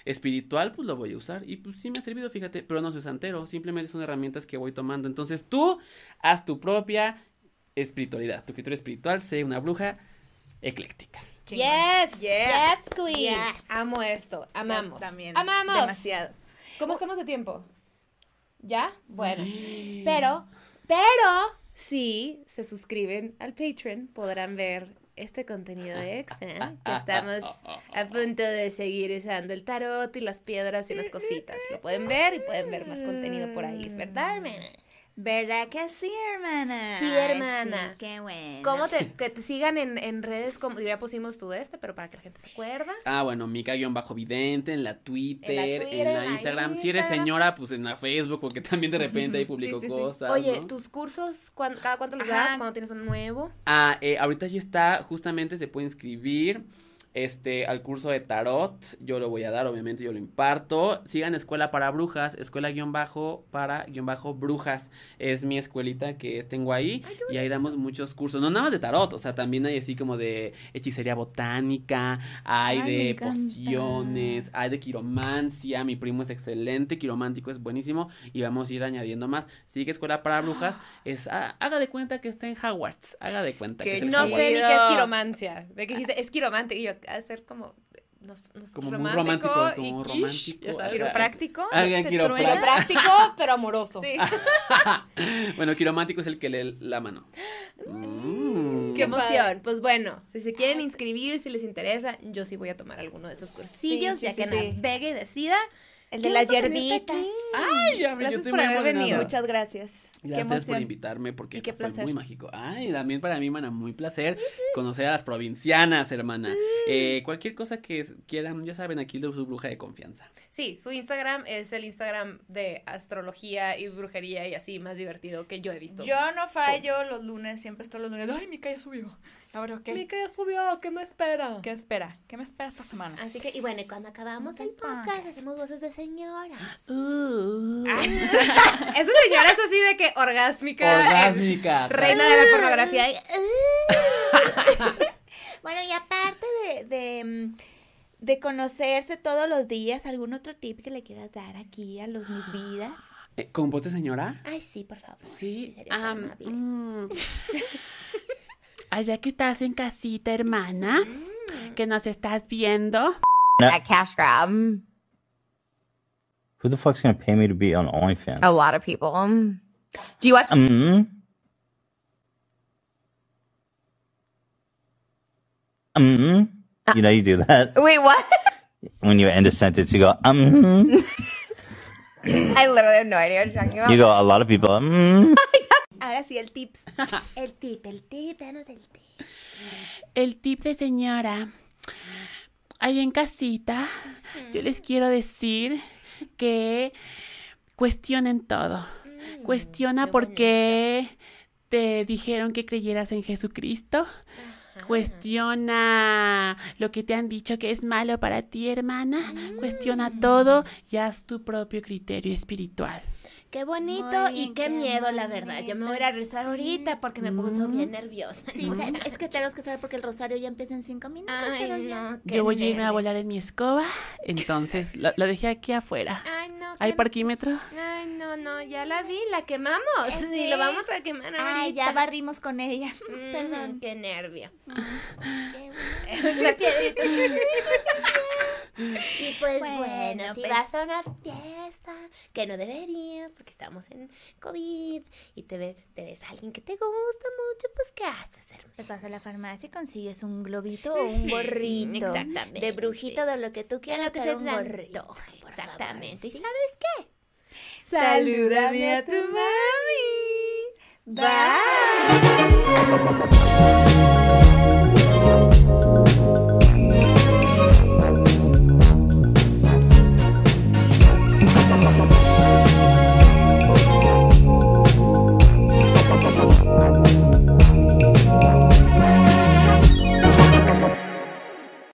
espiritual, pues lo voy a usar. Y pues sí me ha servido, fíjate, pero no soy santero, simplemente son herramientas que voy tomando. Entonces tú haz tu propia espiritualidad. Tu criterio espiritual, sé una bruja ecléctica. Chingón. Yes, Yes, yes, queen. yes. Amo esto, amamos. Yo También. Amamos. Demasiado. ¿Cómo estamos de tiempo? ¿Ya? Bueno. Pero, pero, si se suscriben al Patreon, podrán ver este contenido extra que estamos a punto de seguir usando el tarot y las piedras y las cositas. Lo pueden ver y pueden ver más contenido por ahí, ¿verdad, hermana? ¿Verdad que sí, hermana? Sí, hermana. Sí, qué bueno. ¿Cómo te, que te sigan en, en redes? Como, ya pusimos tú de este, pero para que la gente se acuerda. Ah, bueno, Mica-Vidente en la Twitter, en la, Twitter, en la Instagram. Si eres señora, pues en la Facebook, porque también de repente ahí publico Sí, sí, sí. cosas. Oye, ¿no? tus cursos, ¿cuán- ¿cada cuánto los Ajá. das? ¿Cuándo tienes uno nuevo? Ah, eh, ahorita ya está, justamente se puede inscribir este, al curso de tarot. Yo lo voy a dar, obviamente, yo lo imparto. Sigan Escuela para Brujas, escuela guion bajo para guion bajo brujas. Es mi escuelita que tengo ahí. y ahí damos muchos cursos. No nada más de tarot, o sea, también hay así como de hechicería botánica, hay Ay, de pociones, hay de quiromancia. Mi primo es excelente, quiromántico es buenísimo. Y vamos a ir añadiendo más. Sigue Escuela para Brujas. Es, ah, haga de cuenta que está en Hogwarts. Haga de cuenta que Qué es el No Hogwarts. sé ni qué es quiromancia. De que dijiste, es quiromante. Y yo, a ser como. No, no Como muy romántico, y como quiche, romántico, sabes. ¿Quiropráctico? Hagan ¿Te quiropráctico. pero amoroso. Sí. bueno, quiromántico es el que lee la mano. Mm. Qué emoción. Pues bueno, si se quieren inscribir, si les interesa, yo sí voy a tomar alguno de esos cursillos, sí, ya sí, que sí. navegue y decida. El de las hierbitas. Ay, ya me Gracias yo estoy por muy haber venido. Muchas gracias. Gracias qué a ustedes por emoción. invitarme porque qué esto fue muy mágico. Ay, también para mí, mana, muy placer conocer a las provincianas, hermana. Eh, cualquier cosa que quieran, ya saben, aquí de su bruja de confianza. Sí, su Instagram es el Instagram de astrología y brujería y así más divertido que yo he visto. Yo no fallo los lunes, siempre estoy los lunes. Ay, mi ya subió. Ahora, ¿qué? Mi que ya subió, ¿qué me espera? ¿Qué espera? ¿Qué me espera esta semana? Así que, y bueno, y cuando acabamos el podcast, hacemos voces de señora. Uh. Esa señora es así de que orgásmica. eh, Orgásmica. reina de la pornografía. y- Bueno, y aparte de, de, mm, de conocerse todos los días, ¿algún otro tip que le quieras dar aquí a los mis vidas? Eh, ¿Con voz de señora? Ay, sí, por favor. Sí. am, amable. mm. Allá que estás en casita, hermana, que nos estás viendo. That cash grab. Who the fuck's gonna pay me to be on OnlyFans? A lot of people. Do you watch? Mm. Mm. You know you do that Wait, what? when you end a sentence. You go mm. I literally have no idea what you're talking about. You go. A lot of people. Mm. Ahora sí, el tips. El tip, el tip, danos el tip. El tip de señora. Ahí en casita, yo les quiero decir que cuestionen todo. Cuestiona por qué te dijeron que creyeras en Jesucristo. Cuestiona lo que te han dicho que es malo para ti, hermana. Cuestiona todo y haz tu propio criterio espiritual. Qué bonito Muy y qué qué miedo, la verdad. Yo me voy a ir a rezar ahorita porque me puso bien nerviosa. Sí, es que tenemos que saber porque el rosario ya empieza en cinco minutos. Ay, pero ya- no, qué Yo voy a irme a volar en mi escoba, entonces la, la dejé aquí afuera. Ay, no. ¿Hay qué- parquímetro? Ay, no, no, ya la vi, la quemamos. ¿Sí? Y lo vamos a quemar ahorita. Ay, ya barrimos con ella. Mm, Perdón. Qué nervio. La piedrita. Y pues Bueno, bueno, si pues- vas a una fiesta, que no deberías, porque estamos en COVID, y te, ve- te ves a alguien que te gusta mucho, pues ¿qué haces, hermano? Te vas a la farmacia y consigues un globito o un gorrito. exactamente. De brujito, de lo que tú quieras, que pero se un gorrito. Exactamente. ¿Y sabes qué? Salúdame a tu mami. Bye.